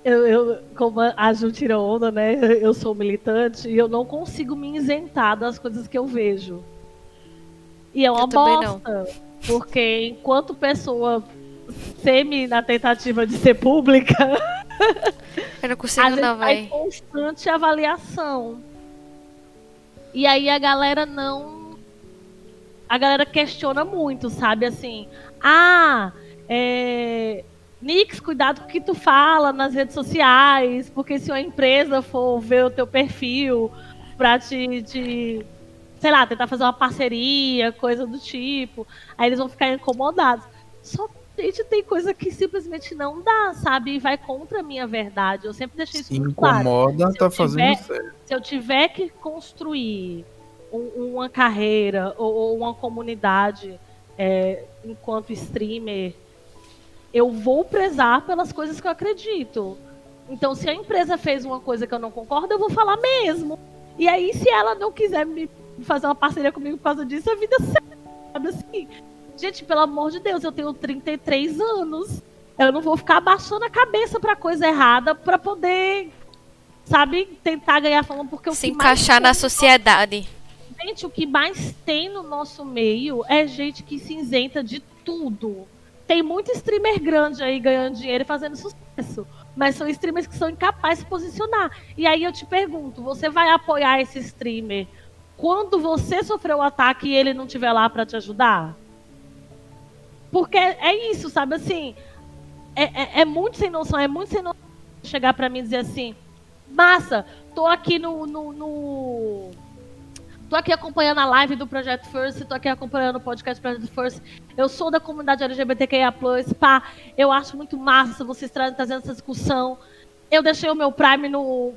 eu, eu, como a Ju tirou onda, né? Eu sou militante e eu não consigo me isentar das coisas que eu vejo. E é uma Eu bosta. Porque enquanto pessoa semi na tentativa de ser pública, Eu não consigo a gente não, velho. constante avaliação. E aí a galera não. A galera questiona muito, sabe? Assim, ah, é. Nix, cuidado com o que tu fala nas redes sociais, porque se uma empresa for ver o teu perfil pra te, te sei lá, tentar fazer uma parceria, coisa do tipo, aí eles vão ficar incomodados. Só gente tem coisa que simplesmente não dá, sabe? E vai contra a minha verdade. Eu sempre deixei isso Se muito claro incomoda, Se tá eu fazendo tiver- certo. se eu tiver que construir um- uma carreira ou, ou uma comunidade é, enquanto streamer, eu vou prezar pelas coisas que eu acredito. Então, se a empresa fez uma coisa que eu não concordo, eu vou falar mesmo. E aí, se ela não quiser me fazer uma parceria comigo por causa disso, a vida segue. Sabe assim? Gente, pelo amor de Deus, eu tenho 33 anos. Eu não vou ficar abaixando a cabeça pra coisa errada pra poder, sabe, tentar ganhar fama porque o Se encaixar na sociedade. Gente, o que mais tem no nosso meio é gente que se isenta de tudo. Tem muito streamer grande aí ganhando dinheiro e fazendo sucesso. Mas são streamers que são incapazes de se posicionar. E aí eu te pergunto, você vai apoiar esse streamer quando você sofreu o ataque e ele não estiver lá pra te ajudar? Porque é isso, sabe assim? É, é- é muito sem noção, é muito sem noção chegar pra mim e dizer assim, massa, tô aqui no- no- no Tô aqui acompanhando a live do Projeto First, tô aqui acompanhando o podcast Projeto First. Eu sou da comunidade LGBTQIA+, pá, eu acho muito massa vocês tra trazendo essa discussão. Eu deixei o meu Prime no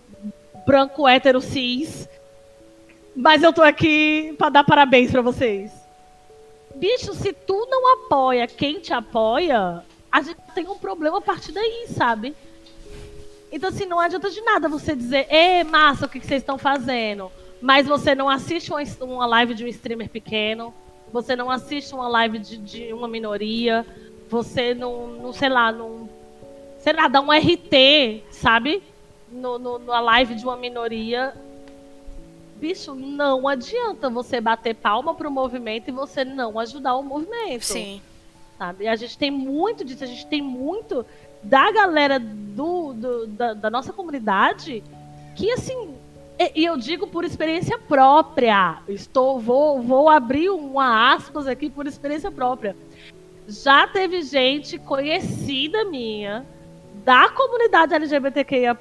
branco hétero cis, mas eu tô aqui pra dar parabéns pra vocês. Bicho, se tu não apoia quem te apoia, a gente tem um problema a partir daí, sabe? Então, assim, não adianta de nada você dizer, ê, massa, o que, vocês estão fazendo? Mas você não assiste uma, uma live de um streamer pequeno, você não assiste uma live de, de uma minoria, você não, não, sei lá, não. Sei lá, dá um RT, sabe? No, no, na live de uma minoria. Bicho, não adianta você bater palma pro movimento e você não ajudar o movimento Sim. sabe? A gente tem muito disso, a gente tem muito da galera do, do- da, da nossa comunidade que assim, e, e eu digo por experiência própria. Estou vou vou abrir uma aspas aqui por experiência própria. Já teve gente conhecida minha da comunidade LGBTQIA+,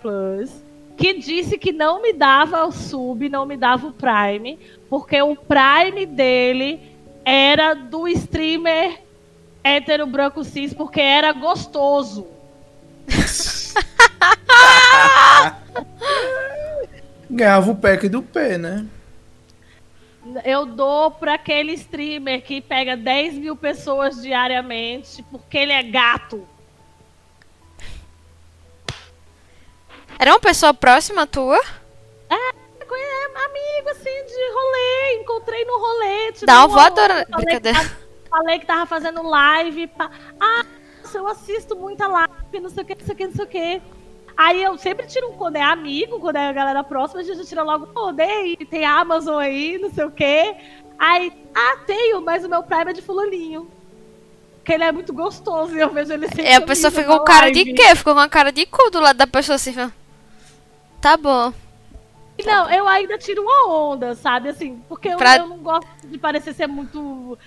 que disse que não me dava o sub, não me dava o Prime, porque o Prime dele era do streamer hétero branco cis, porque era gostoso. Ganhava o pack do pé, né? Eu dou para aquele streamer que pega 10 mil pessoas diariamente, porque ele é gato. Era uma pessoa próxima tua? É, amigo, assim, de rolê. Encontrei no rolê. tirei Dá uma voadora. Falei que, Brincadeira. tava, falei que tava fazendo live. pá. Ah, eu assisto muita live, não sei o que, não sei o que, não sei o que. Aí eu sempre tiro um, quando é amigo, quando é a galera próxima, a gente tira logo, pô, dei, tem Amazon aí, não sei o que. Aí, ah, tenho, mas o meu Prime é de fulaninho. Porque ele é muito gostoso e eu vejo ele sempre. E a pessoa ficou com cara de live. quê? Ficou com a cara de cu do lado da pessoa assim. falando, Tá bom. Não, eu ainda tiro uma onda, sabe? Assim, porque eu, Pra- eu não gosto de parecer ser muito.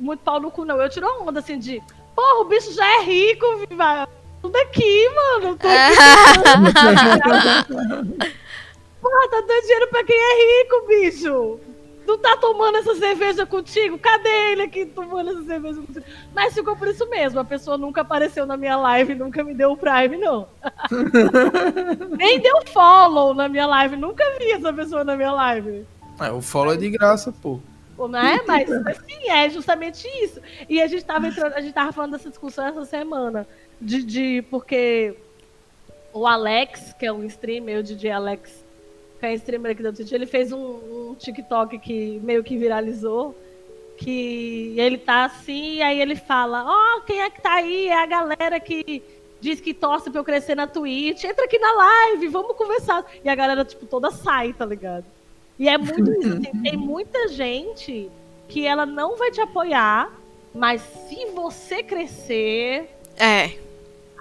Muito pau no cu, não. Eu tiro uma onda assim de. Porra, o bicho já é rico, viva. Tudo aqui, mano. Tô aqui. Porra, tá dando dinheiro pra quem é rico, bicho. Não tá tomando essa cerveja contigo? Cadê ele aqui tomando essa cerveja contigo? Mas ficou por isso mesmo. A pessoa nunca apareceu na minha live, nunca me deu o Prime, não. Nem deu follow na minha live. Nunca vi essa pessoa na minha live. É, o follow é de graça, pô. Não é? Mas assim, é justamente isso. E a gente tava entrando, a gente tava falando dessa discussão essa semana. De, de porque o Alex, que é um streamer, o DJ Alex, que é streamer aqui da Twitch, ele fez um, um TikTok que meio que viralizou. Que ele tá assim, e aí ele fala: Ó, quem é que tá aí? É a galera que diz que torce pra eu crescer na Twitch. Entra aqui na live, vamos conversar. E a galera, tipo, toda sai, tá ligado? E é muito isso. assim, tem muita gente que ela não vai te apoiar, mas se você crescer, É.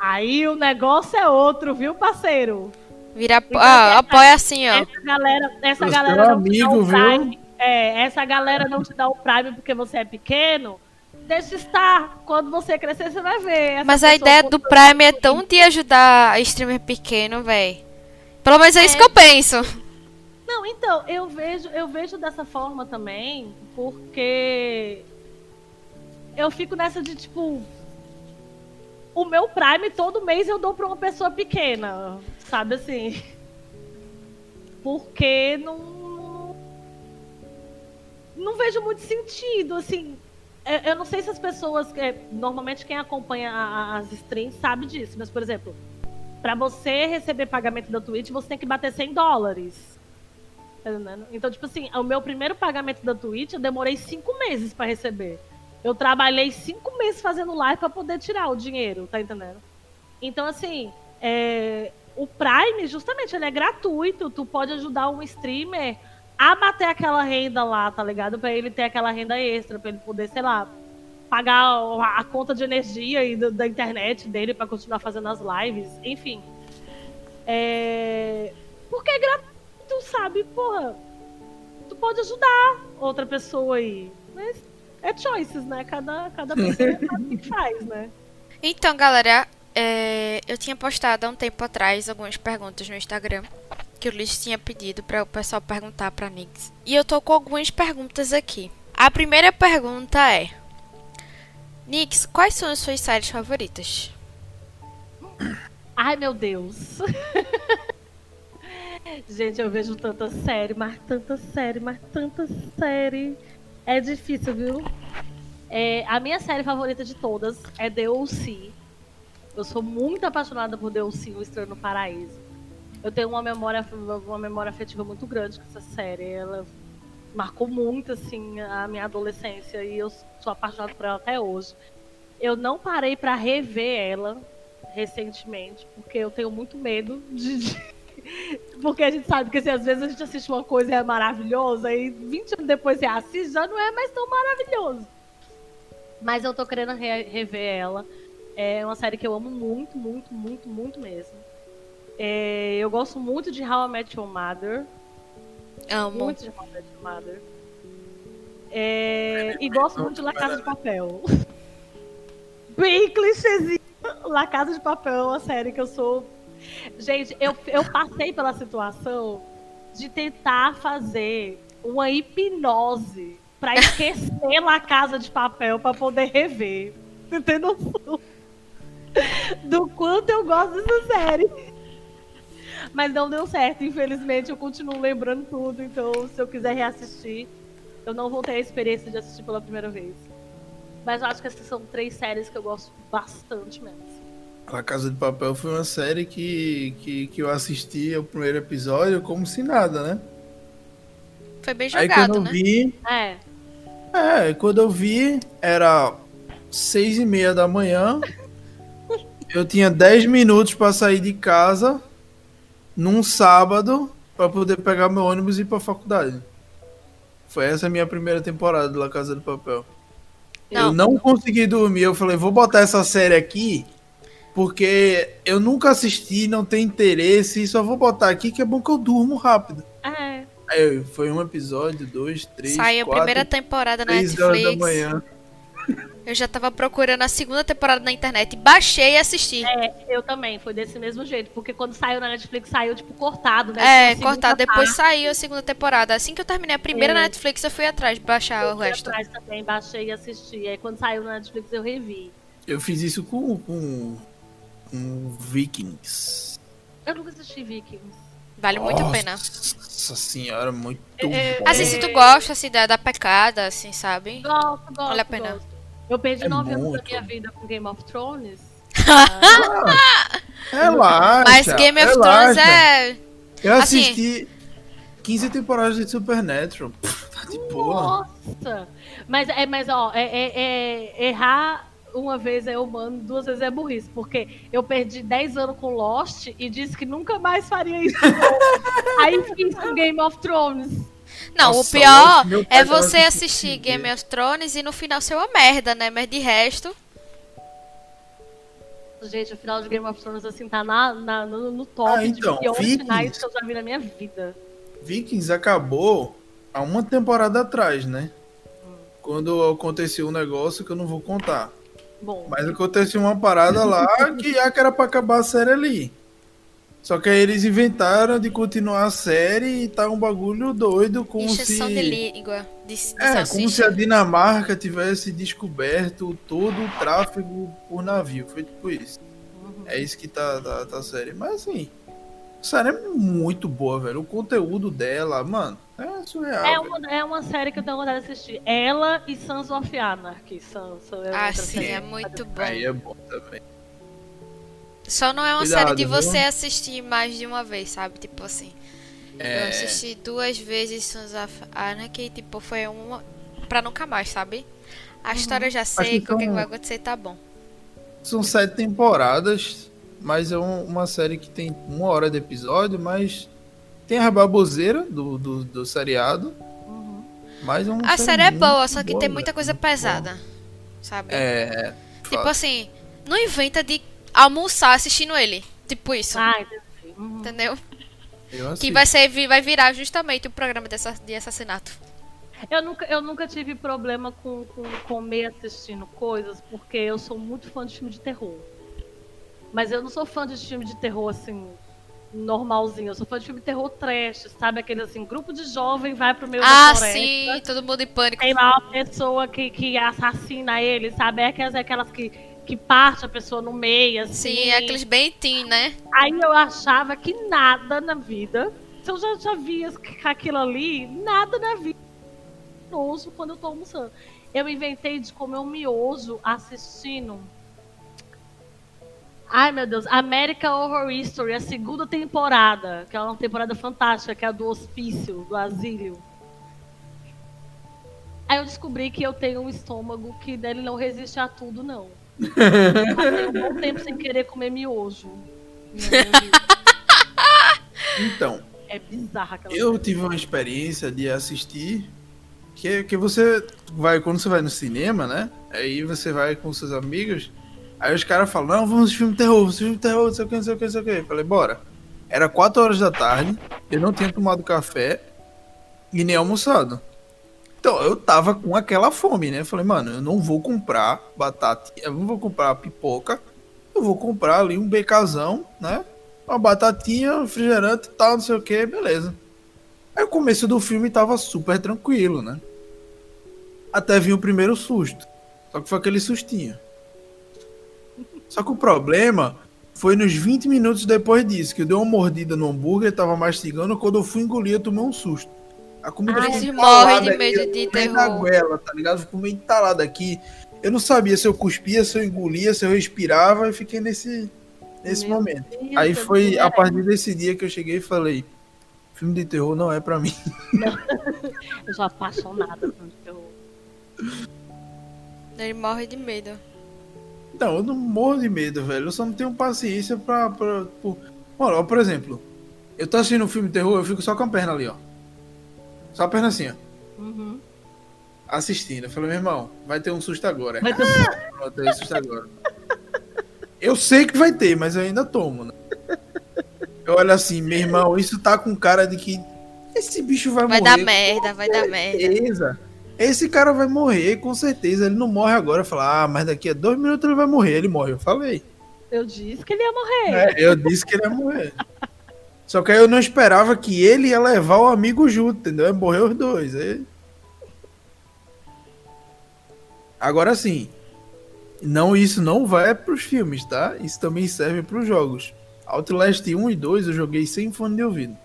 aí o negócio é outro, viu, parceiro? Vira. Então, Ah, essa- apoia assim, ó. Essa galera, essa Você galera não te dá amigo, o viu? Prime. É, essa galera não te dá o Prime porque você é pequeno. Deixa estar. Quando você crescer, você vai ver. essa Mas a ideia do Prime é tão de ajudar streamer pequeno, véi. Pelo menos é isso É. que eu penso. Não, então, eu vejo, eu vejo dessa forma também, porque eu fico nessa de tipo. O meu Prime todo mês eu dou pra uma pessoa pequena, sabe assim? Porque não. Não vejo muito sentido, assim. Eu eu não sei se as pessoas. é, Normalmente quem acompanha as streams sabe disso, mas, por exemplo, pra você receber pagamento da Twitch, você tem que bater 100 dólares. Tá? Então, tipo assim, o meu primeiro pagamento da Twitch eu demorei cinco meses pra receber. Eu trabalhei cinco meses fazendo live pra poder tirar o dinheiro, tá entendendo? Então, assim, é, o Prime, justamente, ele é gratuito. Tu pode ajudar um streamer a bater aquela renda lá, tá ligado? Pra ele ter aquela renda extra, pra ele poder, sei lá, pagar a conta de energia e do- da internet dele pra continuar fazendo as lives, enfim. É... Porque é gratuito, sabe? Porra, tu pode ajudar outra pessoa aí. Mas é choices, né? Cada, cada pessoa sabe o que faz, né? Então, galera, é, eu tinha postado há um tempo atrás algumas perguntas no Instagram que o Liz tinha pedido para o pessoal perguntar pra Nix. E eu tô com algumas perguntas aqui. A primeira pergunta é: Nix, quais são as suas séries favoritas? Ai, meu Deus. Gente, eu vejo tanta série, mas tanta série, mas tanta série. É difícil, viu? É, a minha série favorita de todas é The O.C. Eu sou muito apaixonada por. O Estranho no Paraíso. Eu tenho uma memória, uma memória afetiva muito grande com essa série. Ela marcou muito, assim, a minha adolescência e eu sou apaixonada por ela até hoje. Eu não parei pra rever ela recentemente, porque eu tenho muito medo de- Porque a gente sabe que assim, às vezes a gente assiste uma coisa e é maravilhosa, e 20 anos depois você assiste, já não é mais tão maravilhoso. Mas eu tô querendo re- rever ela. É uma série que eu amo muito, muito, muito, muito mesmo. É, eu gosto muito de How I Met Your Mother. Amo. Muito de How I Met Your Mother. É, e gosto muito de La Casa de Papel. Bem clichêzinho, La Casa de Papel é uma série que eu sou. Gente, eu, eu passei pela situação de tentar fazer uma hipnose pra esquecer La Casa de Papel pra poder rever. Você tem noção do quanto eu gosto dessa série. Mas não deu certo, infelizmente eu continuo lembrando tudo, então se eu quiser reassistir, eu não vou ter a experiência de assistir pela primeira vez. Mas eu acho que essas são três séries que eu gosto bastante mesmo. A Casa de Papel foi uma série que, que, que eu assisti o primeiro episódio como se nada, né? Foi bem Aí jogado, quando eu né? vi, É, é, quando eu vi, era seis e meia da manhã. Eu tinha 10 minutos para sair de casa num sábado para poder pegar meu ônibus e ir pra faculdade. Foi essa a minha primeira temporada de La Casa de Papel. Eu Não. não consegui dormir. Eu falei, vou botar essa série aqui porque eu nunca assisti, não tenho interesse e só vou botar aqui que é bom que eu durmo rápido. é. Aí foi um episódio, dois, três, Saiu a quatro, primeira temporada na três horas da Netflix. manhã. Eu já tava procurando a segunda temporada na internet. Baixei e assisti. É, eu também, foi desse mesmo jeito, porque quando saiu na Netflix saiu tipo cortado, né? É, Tipo, cortado. Depois parte, saiu a segunda temporada. Assim que eu terminei a primeira É. na Netflix, eu fui atrás de baixar o eu fui resto. atrás também, baixei e assisti. Aí quando saiu na Netflix eu revi. Eu fiz isso com, com, com Vikings. Eu nunca assisti Vikings. Vale muito a pena. Nossa senhora, muito É, bom. Assim, se tu gosta, assim, da, da pecada, assim, sabe? Gosto, gosto, Vale a pena. gosto. Eu perdi É nove anos da muito. minha vida com Game of Thrones. Relaxa, Mas Game of relaxa. Thrones é. Eu assim- assisti 15 temporadas de Supernatural. Pff, tá de boa. Nossa! Mas, é, mas ó, é, é- é- errar uma vez é humano, duas vezes é burrice. Porque eu perdi 10 anos com Lost e disse que nunca mais faria isso. Aí fiz com Game of Thrones. Não, Nossa, o pior é você assistir Game of Thrones e no final ser uma merda, né? Mas de resto. Gente, o final de Game of Thrones, assim, tá na, na- no, no top Ah, então, de piores Vikings. finais que eu já vi na minha vida. Vikings acabou há uma temporada atrás, né? Quando aconteceu um negócio que eu não vou contar. Bom, Mas aconteceu uma parada lá que já que era pra acabar a série ali. Só que aí eles inventaram de continuar a série e tá um bagulho doido, como Encheção se. de língua. De, de É, como se a Dinamarca tivesse descoberto todo o tráfego por navio. Foi tipo isso. É isso que tá, tá, tá a série. Mas assim, a série é muito boa, velho. O conteúdo dela, mano, é surreal. é velho. uma, é uma série que eu tenho vontade de assistir. Ela e Sons of Anarchy. São, são é Ah, sim, série. é muito bom. Aí é bom também. Só não é uma Cuidado, série de viu? você assistir mais de uma vez, sabe? Tipo assim. Eu É, assisti duas vezes Sons of Anarchy e, tipo, foi uma pra nunca mais, sabe? A história eu já sei, que o que são- vai acontecer tá bom. são sete temporadas, mas é um- uma série que tem uma hora de episódio, mas tem a baboseira do, do, do seriado. Uhum. Mas é uma A série é boa, só que tem boa, muita velho, coisa muito boa. pesada, sabe? É. Tipo fato. assim, não inventa de almoçar assistindo ele. Tipo isso, Ah, entendi. Uhum. entendeu? Eu Que vai, ser, vai virar justamente o programa dessa, de assassinato. Eu nunca, eu nunca tive problema com, com comer assistindo coisas, porque eu sou muito fã de filme de terror. Mas eu não sou fã de filme de terror, assim, normalzinho. Eu sou fã de filme de terror trash, sabe? Aquele, assim, grupo de jovem vai pro meio Ah, da floresta. sim, todo mundo em pânico. Tem lá uma pessoa que, que assassina ele, sabe? É aquelas, aquelas que, que parte a pessoa no meio, assim. Sim, é aqueles bem teen, né? Aí eu achava que nada na vida, se eu já, já via aquilo ali, nada na vida. Miojo quando eu tô almoçando. Eu inventei de comer um miojo assistindo. Ai meu Deus, American Horror History, a segunda temporada, que é uma temporada fantástica, que é a do hospício, do asílio. Aí eu descobri que eu tenho um estômago que dele não resiste a tudo, não. Eu passei um bom tempo sem querer comer miojo. Então, É bizarra aquela eu tive uma experiência de assistir. Que, que você vai, quando você vai no cinema, né? Aí você vai com seus amigos. Aí os caras falam: Não, vamos assistir filme terror, vamos filme terror, não sei o que, não sei o que, não sei o que. Eu falei: Bora. Era 4 horas da tarde, eu não tinha tomado café e nem almoçado. Então eu tava com aquela fome, né? Falei: Mano, eu não vou comprar batata, eu não vou comprar pipoca, eu vou comprar ali um becazão, né? Uma batatinha, refrigerante e tal, não sei o que, beleza. Aí o começo do filme tava super tranquilo, né? Até vir o primeiro susto. Só que foi aquele sustinho. Só que o problema foi nos 20 minutos depois disso, que eu dei uma mordida no hambúrguer, tava mastigando, quando eu fui engolir, eu tomei um susto. A comida Ai, ficou se entalada morre de medo eu de tomei na terror. goela, tá ligado? Ficou meio entalada aqui. Eu não sabia se eu cuspia, se eu engolia, se eu respirava, e fiquei nesse, nesse Meu momento. Deus, Aí foi a partir desse dia que eu cheguei e falei: filme de terror não é pra mim. Eu sou apaixonada por terror. Ele morre de medo. Não, eu não morro de medo, velho. Eu só não tenho paciência pra. pra. Mano, ó, por exemplo, eu tô assistindo um filme de terror, eu fico só com a perna ali, ó. Só a perna assim, ó. Uhum. Assistindo. Eu falei, meu irmão, vai ter um susto agora. Vai ter um susto agora. Eu sei que vai ter, mas eu ainda tomo, né? Eu olho assim, meu irmão, isso tá com cara de que esse bicho vai, Vai morrer. dar merda, vai dar merda. Esse cara vai morrer, com certeza. Ele não morre agora. Eu falo, ah, mas daqui a dois minutos ele vai morrer. Ele morre. Eu falei. Eu disse que ele ia morrer. É, eu disse que ele ia morrer. Só que aí eu não esperava que ele ia levar o amigo junto, entendeu? Ia morrer os dois. Aí... Agora sim, não isso não vai pros filmes, tá? Isso também serve pros jogos. Outlast 1 e 2 eu joguei sem fone de ouvido.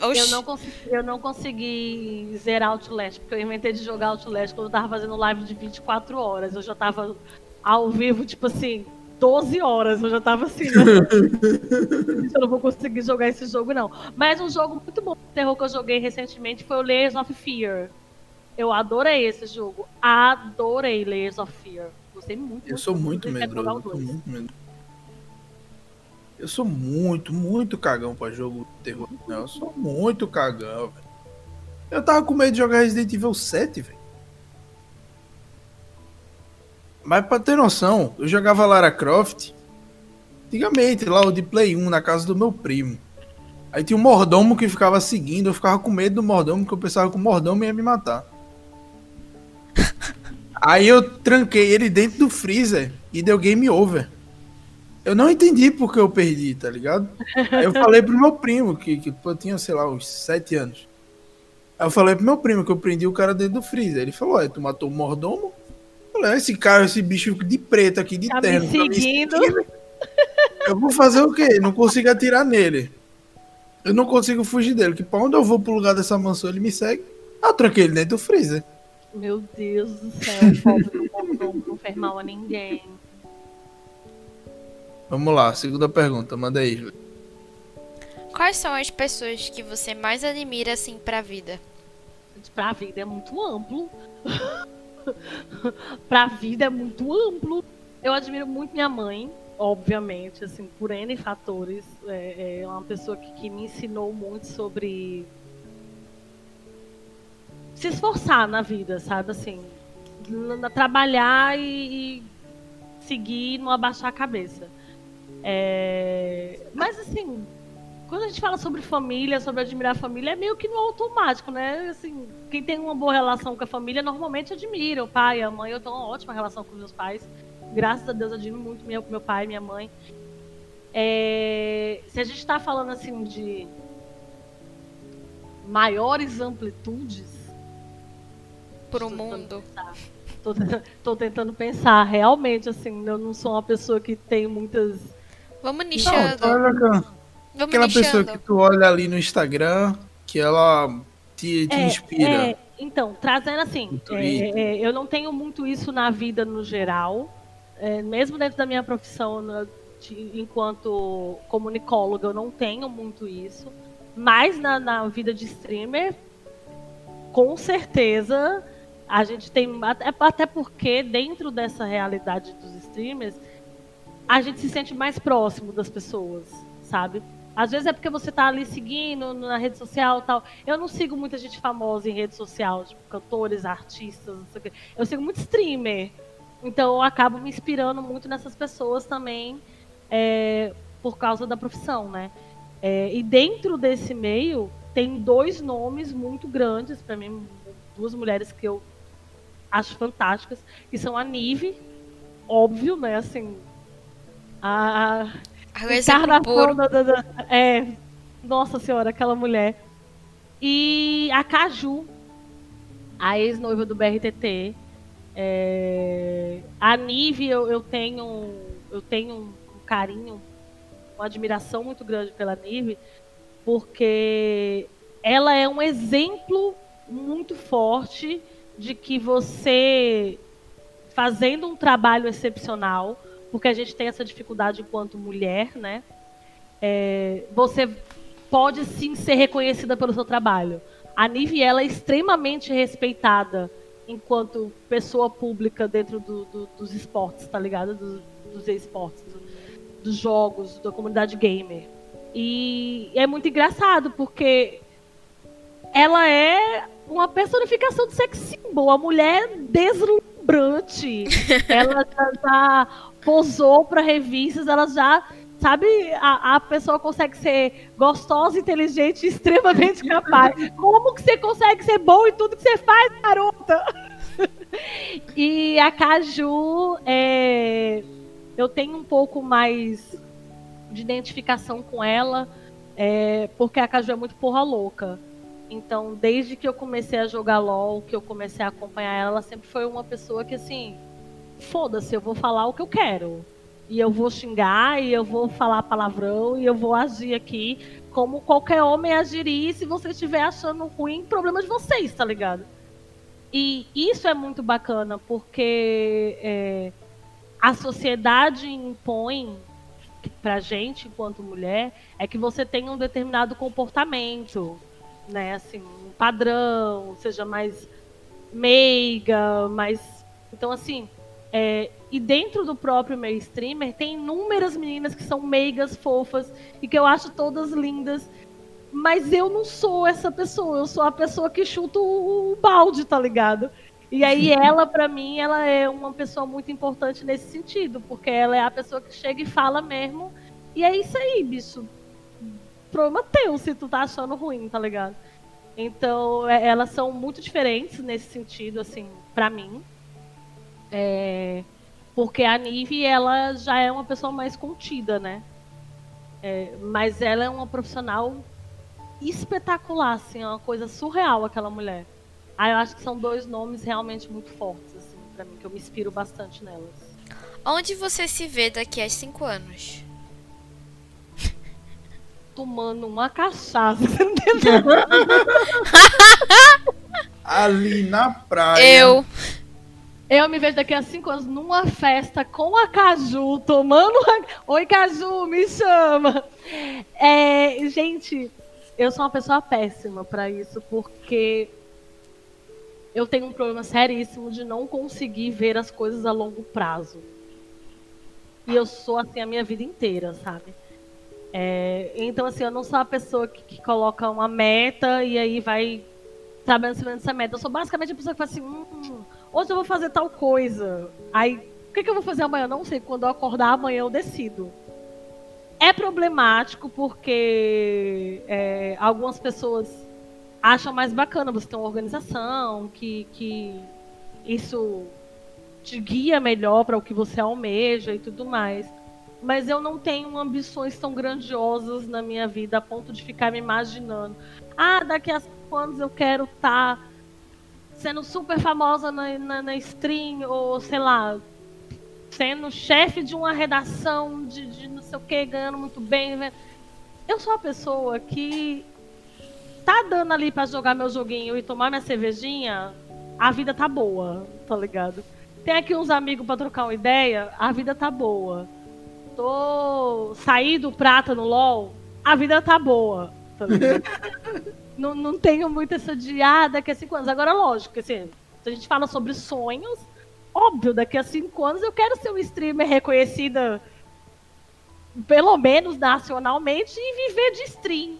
Eu não, consegui, eu não consegui zerar Outlast, porque eu inventei de jogar Outlast quando eu tava fazendo live de 24 horas. Eu já tava ao vivo, tipo assim, 12 horas. Eu já tava assim, né? eu não vou conseguir jogar esse jogo, não. Mas um jogo muito bom de terror que eu joguei recentemente foi o Layers of Fear. Eu adorei esse jogo. Adorei Layers of Fear. Gostei muito. Eu sou muito quero jogar medroso. Eu sou muito medroso. Eu sou muito, muito cagão pra jogo de terror. Não, eu sou muito cagão, velho. Eu tava com medo de jogar Resident Evil 7, velho. Mas pra ter noção, eu jogava Lara Croft antigamente, lá o de Play 1, na casa do meu primo. Aí tinha um mordomo que ficava seguindo, eu ficava com medo do mordomo, porque eu pensava que o mordomo ia me matar. Aí eu tranquei ele dentro do freezer e deu game over. Eu não entendi porque eu perdi, tá ligado? Aí eu falei pro meu primo, que, que eu tinha, sei lá, uns 7 anos. Aí eu falei pro meu primo que eu prendi o cara dentro do freezer. Ele falou, ué, tu matou o mordomo? Falei, "Ah, esse cara, esse bicho de preto aqui, de Tá me terno. tá seguindo." Eu vou fazer o quê? Não consigo atirar nele. Eu não consigo fugir dele. Que pra onde eu vou pro lugar dessa mansão, ele me segue. Ah, eu tranquei ele dentro do freezer. Meu Deus do céu, pobre do mordomo não fez mal a ninguém. Vamos lá, segunda pergunta, manda aí, Júlio. Quais são as pessoas que você mais admira, assim, pra vida? Pra vida é muito amplo. pra vida é muito amplo. Eu admiro muito minha mãe, obviamente, assim, por N fatores. É, é uma pessoa que, que me ensinou muito sobre se esforçar na vida, sabe? Assim, trabalhar e, e seguir, não abaixar a cabeça. É, Mas assim, quando a gente fala sobre família, sobre admirar a família, é meio que no automático, né? Assim, quem tem uma boa relação com a família normalmente admira o pai, a mãe. Eu tenho uma ótima relação com meus pais. Graças a Deus, eu admiro muito meu, meu pai e minha mãe. É, Se a gente está falando assim de maiores amplitudes, Pro Tô tentando mundo. tô tentando pensar. Realmente, assim, eu não sou uma pessoa que tem muitas. Vamos Não, nichando. tu aquela- Vamos aquela pessoa nichando. que tu olha ali no Instagram, que ela te, te É, inspira. é, então, trazendo assim, é, é, eu não tenho muito isso na vida no geral, é, mesmo dentro da minha profissão na- de- enquanto comunicóloga, eu não tenho muito isso, mas na, na vida de streamer, com certeza a gente tem até, até porque dentro dessa realidade dos streamers a gente se sente mais próximo das pessoas, sabe? Às vezes é porque você tá ali seguindo na rede social tal. Eu não sigo muita gente famosa em rede social, tipo cantores, artistas, não sei o quê. Eu sigo muito streamer. Então eu acabo me inspirando muito nessas pessoas também é, por causa da profissão, né? É, e dentro desse meio tem dois nomes muito grandes para mim, duas mulheres que eu acho fantásticas, que são a Nive, óbvio, né? Assim, A, encarnação puro. da, da- da- É, nossa senhora, aquela mulher. E a Caju, a ex-noiva do BRTT. É, a Nive, eu, eu tenho, eu tenho um carinho, uma admiração muito grande pela Nive, porque ela é um exemplo muito forte de que você fazendo um trabalho excepcional, porque a gente tem essa dificuldade enquanto mulher, né? É, você pode sim ser reconhecida pelo seu trabalho. A Nive ela é extremamente respeitada enquanto pessoa pública dentro do- do- dos esportes, tá ligado? Do- dos esportes, do- dos jogos, da comunidade gamer. E é muito engraçado porque ela é uma personificação de sex symbol, a mulher deslumbrante. ela já, já posou para revistas, ela já sabe, a, a pessoa consegue ser gostosa, inteligente, e extremamente capaz. Como que você consegue ser bom em tudo que você faz, garota? e a Caju, é, eu tenho um pouco mais de identificação com ela, é, porque a Caju é muito porra louca. Então, desde que eu comecei a jogar LOL, que eu comecei a acompanhar ela, ela sempre foi uma pessoa que, assim, foda-se, eu vou falar o que eu quero. E eu vou xingar, e eu vou falar palavrão, e eu vou agir aqui como qualquer homem agiria. E se você estiver achando ruim, problema de vocês, tá ligado? E isso é muito bacana, porque é, a sociedade impõe pra gente, enquanto mulher, é que você tenha um determinado comportamento, né? Assim, um padrão, seja mais meiga, mais. Então, assim, é, e dentro do próprio meio streamer, tem inúmeras meninas que são meigas, fofas, e que eu acho todas lindas. Mas eu não sou essa pessoa, eu sou a pessoa que chuta o, balde, tá ligado? E aí ela, pra mim, ela é uma pessoa muito importante nesse sentido, porque ela é a pessoa que chega e fala mesmo. E é isso aí, bicho. Problema teu se tu tá achando ruim, tá ligado? Então, é- elas são muito diferentes nesse sentido, assim, pra mim. É, porque a Nive, ela já é uma pessoa mais contida, né? É, mas ela é uma profissional espetacular, assim, é uma coisa surreal aquela mulher. Ah, eu acho que são dois nomes realmente muito fortes, assim, pra mim, que eu me inspiro bastante nelas. Onde você se vê daqui a cinco anos? Tomando uma cachaça, entendeu? Ali na praia. Eu. Eu me vejo daqui a cinco anos numa festa com a Caju, tomando. uma- Oi, Caju, me chama! É, gente, eu sou uma pessoa péssima pra isso, porque eu tenho um problema seríssimo de não conseguir ver as coisas a longo prazo. E eu sou assim a minha vida inteira, sabe? É, então, assim, eu não sou a pessoa que, que coloca uma meta e aí vai trabalhando dessa meta. Eu sou basicamente a pessoa que fala assim, hum, hoje eu vou fazer tal coisa. Aí, o que, que eu vou fazer amanhã? Não sei. Quando eu acordar amanhã, eu decido. É problemático porque é, algumas pessoas acham mais bacana você ter uma organização, que, que isso te guia melhor para o que você almeja e tudo mais. Mas eu não tenho ambições tão grandiosas na minha vida a ponto de ficar me imaginando. Ah, daqui a cinco anos eu quero estar sendo super famosa na, na, na stream, ou sei lá, sendo chefe de uma redação de, de não sei o que, ganhando muito bem. né? Eu sou uma pessoa que tá dando ali pra jogar meu joguinho e tomar minha cervejinha, a vida tá boa, tá ligado? Tem aqui uns amigos pra trocar uma ideia, a vida tá boa. Tô saí do prata no LOL, a vida tá boa, tá não, não tenho muito essa de, ah, daqui a cinco anos. Agora, lógico, assim, se a gente fala sobre sonhos, óbvio, daqui a cinco anos eu quero ser uma streamer reconhecida, pelo menos nacionalmente, e viver de stream.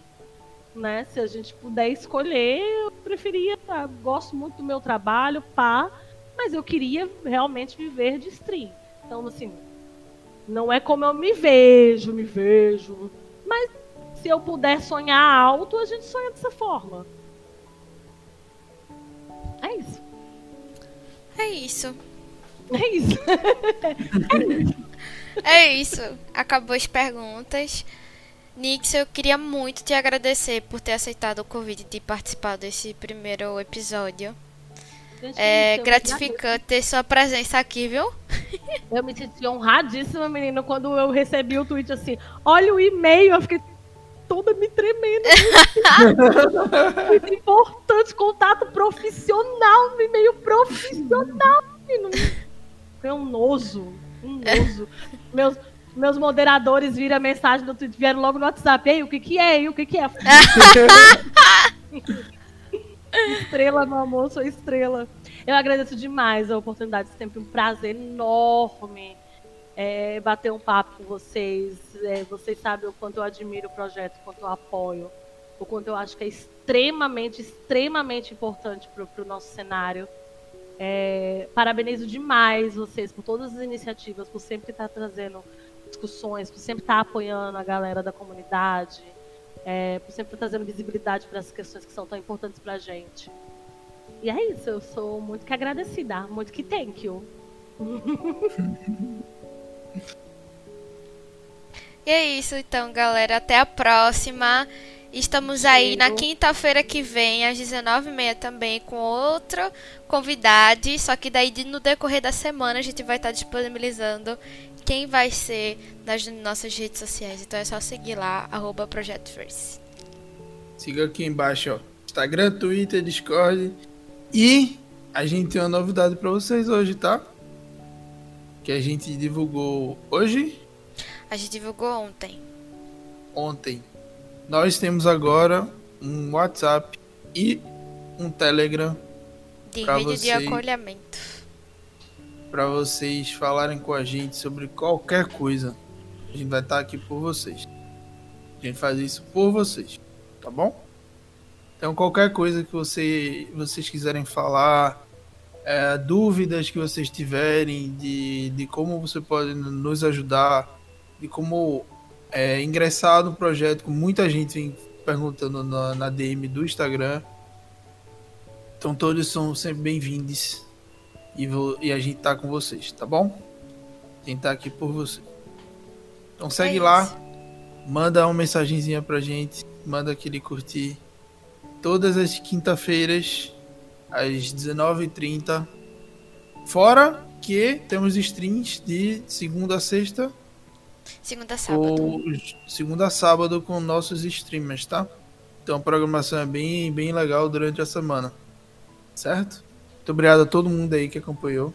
Né? Se a gente puder escolher, eu preferia, tá, gosto muito do meu trabalho, pá, mas eu queria realmente viver de stream. Então, assim, não é como eu me vejo, me vejo, mas se eu puder sonhar alto, a gente sonha dessa forma. É isso. É isso. É isso. É isso. Acabou as perguntas. Nix, eu queria muito te agradecer por ter aceitado o convite de participar desse primeiro episódio. Gente, É gratificante ter sua presença aqui, viu? Eu me senti honradíssima, menino, quando eu recebi o tweet assim, olha o e-mail, eu fiquei toda me tremendo. Muito importante, contato profissional, um e-mail profissional, menino. Foi um nojo, um nojo. Meus, meus moderadores viram a mensagem do Twitter, vieram logo no WhatsApp, ei, o que que é? E o que que é? estrela, meu amor, sou estrela. Eu agradeço demais a oportunidade, sempre um prazer enorme é, bater um papo com vocês. É, vocês sabem o quanto eu admiro o projeto, o quanto eu apoio, o quanto eu acho que é extremamente, extremamente importante para o nosso cenário. É, parabenizo demais vocês por todas as iniciativas, por sempre estar trazendo discussões, por sempre estar apoiando a galera da comunidade, é, por sempre estar trazendo visibilidade para as questões que são tão importantes para a gente. E é isso, eu sou muito que agradecida, muito que thank you. E é isso, então, galera. Até a próxima. Estamos aí na quinta-feira que vem, às 19h30 também, com outro convidado. Só que daí, de- no decorrer da semana, a gente vai estar disponibilizando quem vai ser nas nossas redes sociais. Então é só seguir lá, arroba Projeto First. Siga aqui embaixo, ó. Instagram, Twitter, Discord. E a gente tem uma novidade pra vocês hoje, tá? Que a gente divulgou hoje, A gente divulgou ontem. ontem. Nós temos agora um WhatsApp e um Telegram De Pra rede de acolhimento. para vocês falarem com a gente sobre qualquer coisa. A gente vai estar aqui por vocês. A gente faz isso por vocês, tá bom? Então qualquer coisa que você, vocês quiserem falar, é, dúvidas que vocês tiverem de, de como você pode nos ajudar, de como é, ingressar no projeto, como muita gente vem perguntando na, na DM do Instagram. Então todos são sempre bem-vindos e, vou- e a gente tá com vocês, tá bom? Gente tá aqui por vocês. Então segue É lá, manda uma mensagenzinha pra gente, manda aquele curtir. Todas as quinta-feiras, às 19h30. Fora que temos streams de segunda a sexta Segunda sábado. ou segunda a sábado com nossos streamers, tá? Então a programação é bem, bem legal durante a semana. Certo? Muito obrigado a todo mundo aí que acompanhou.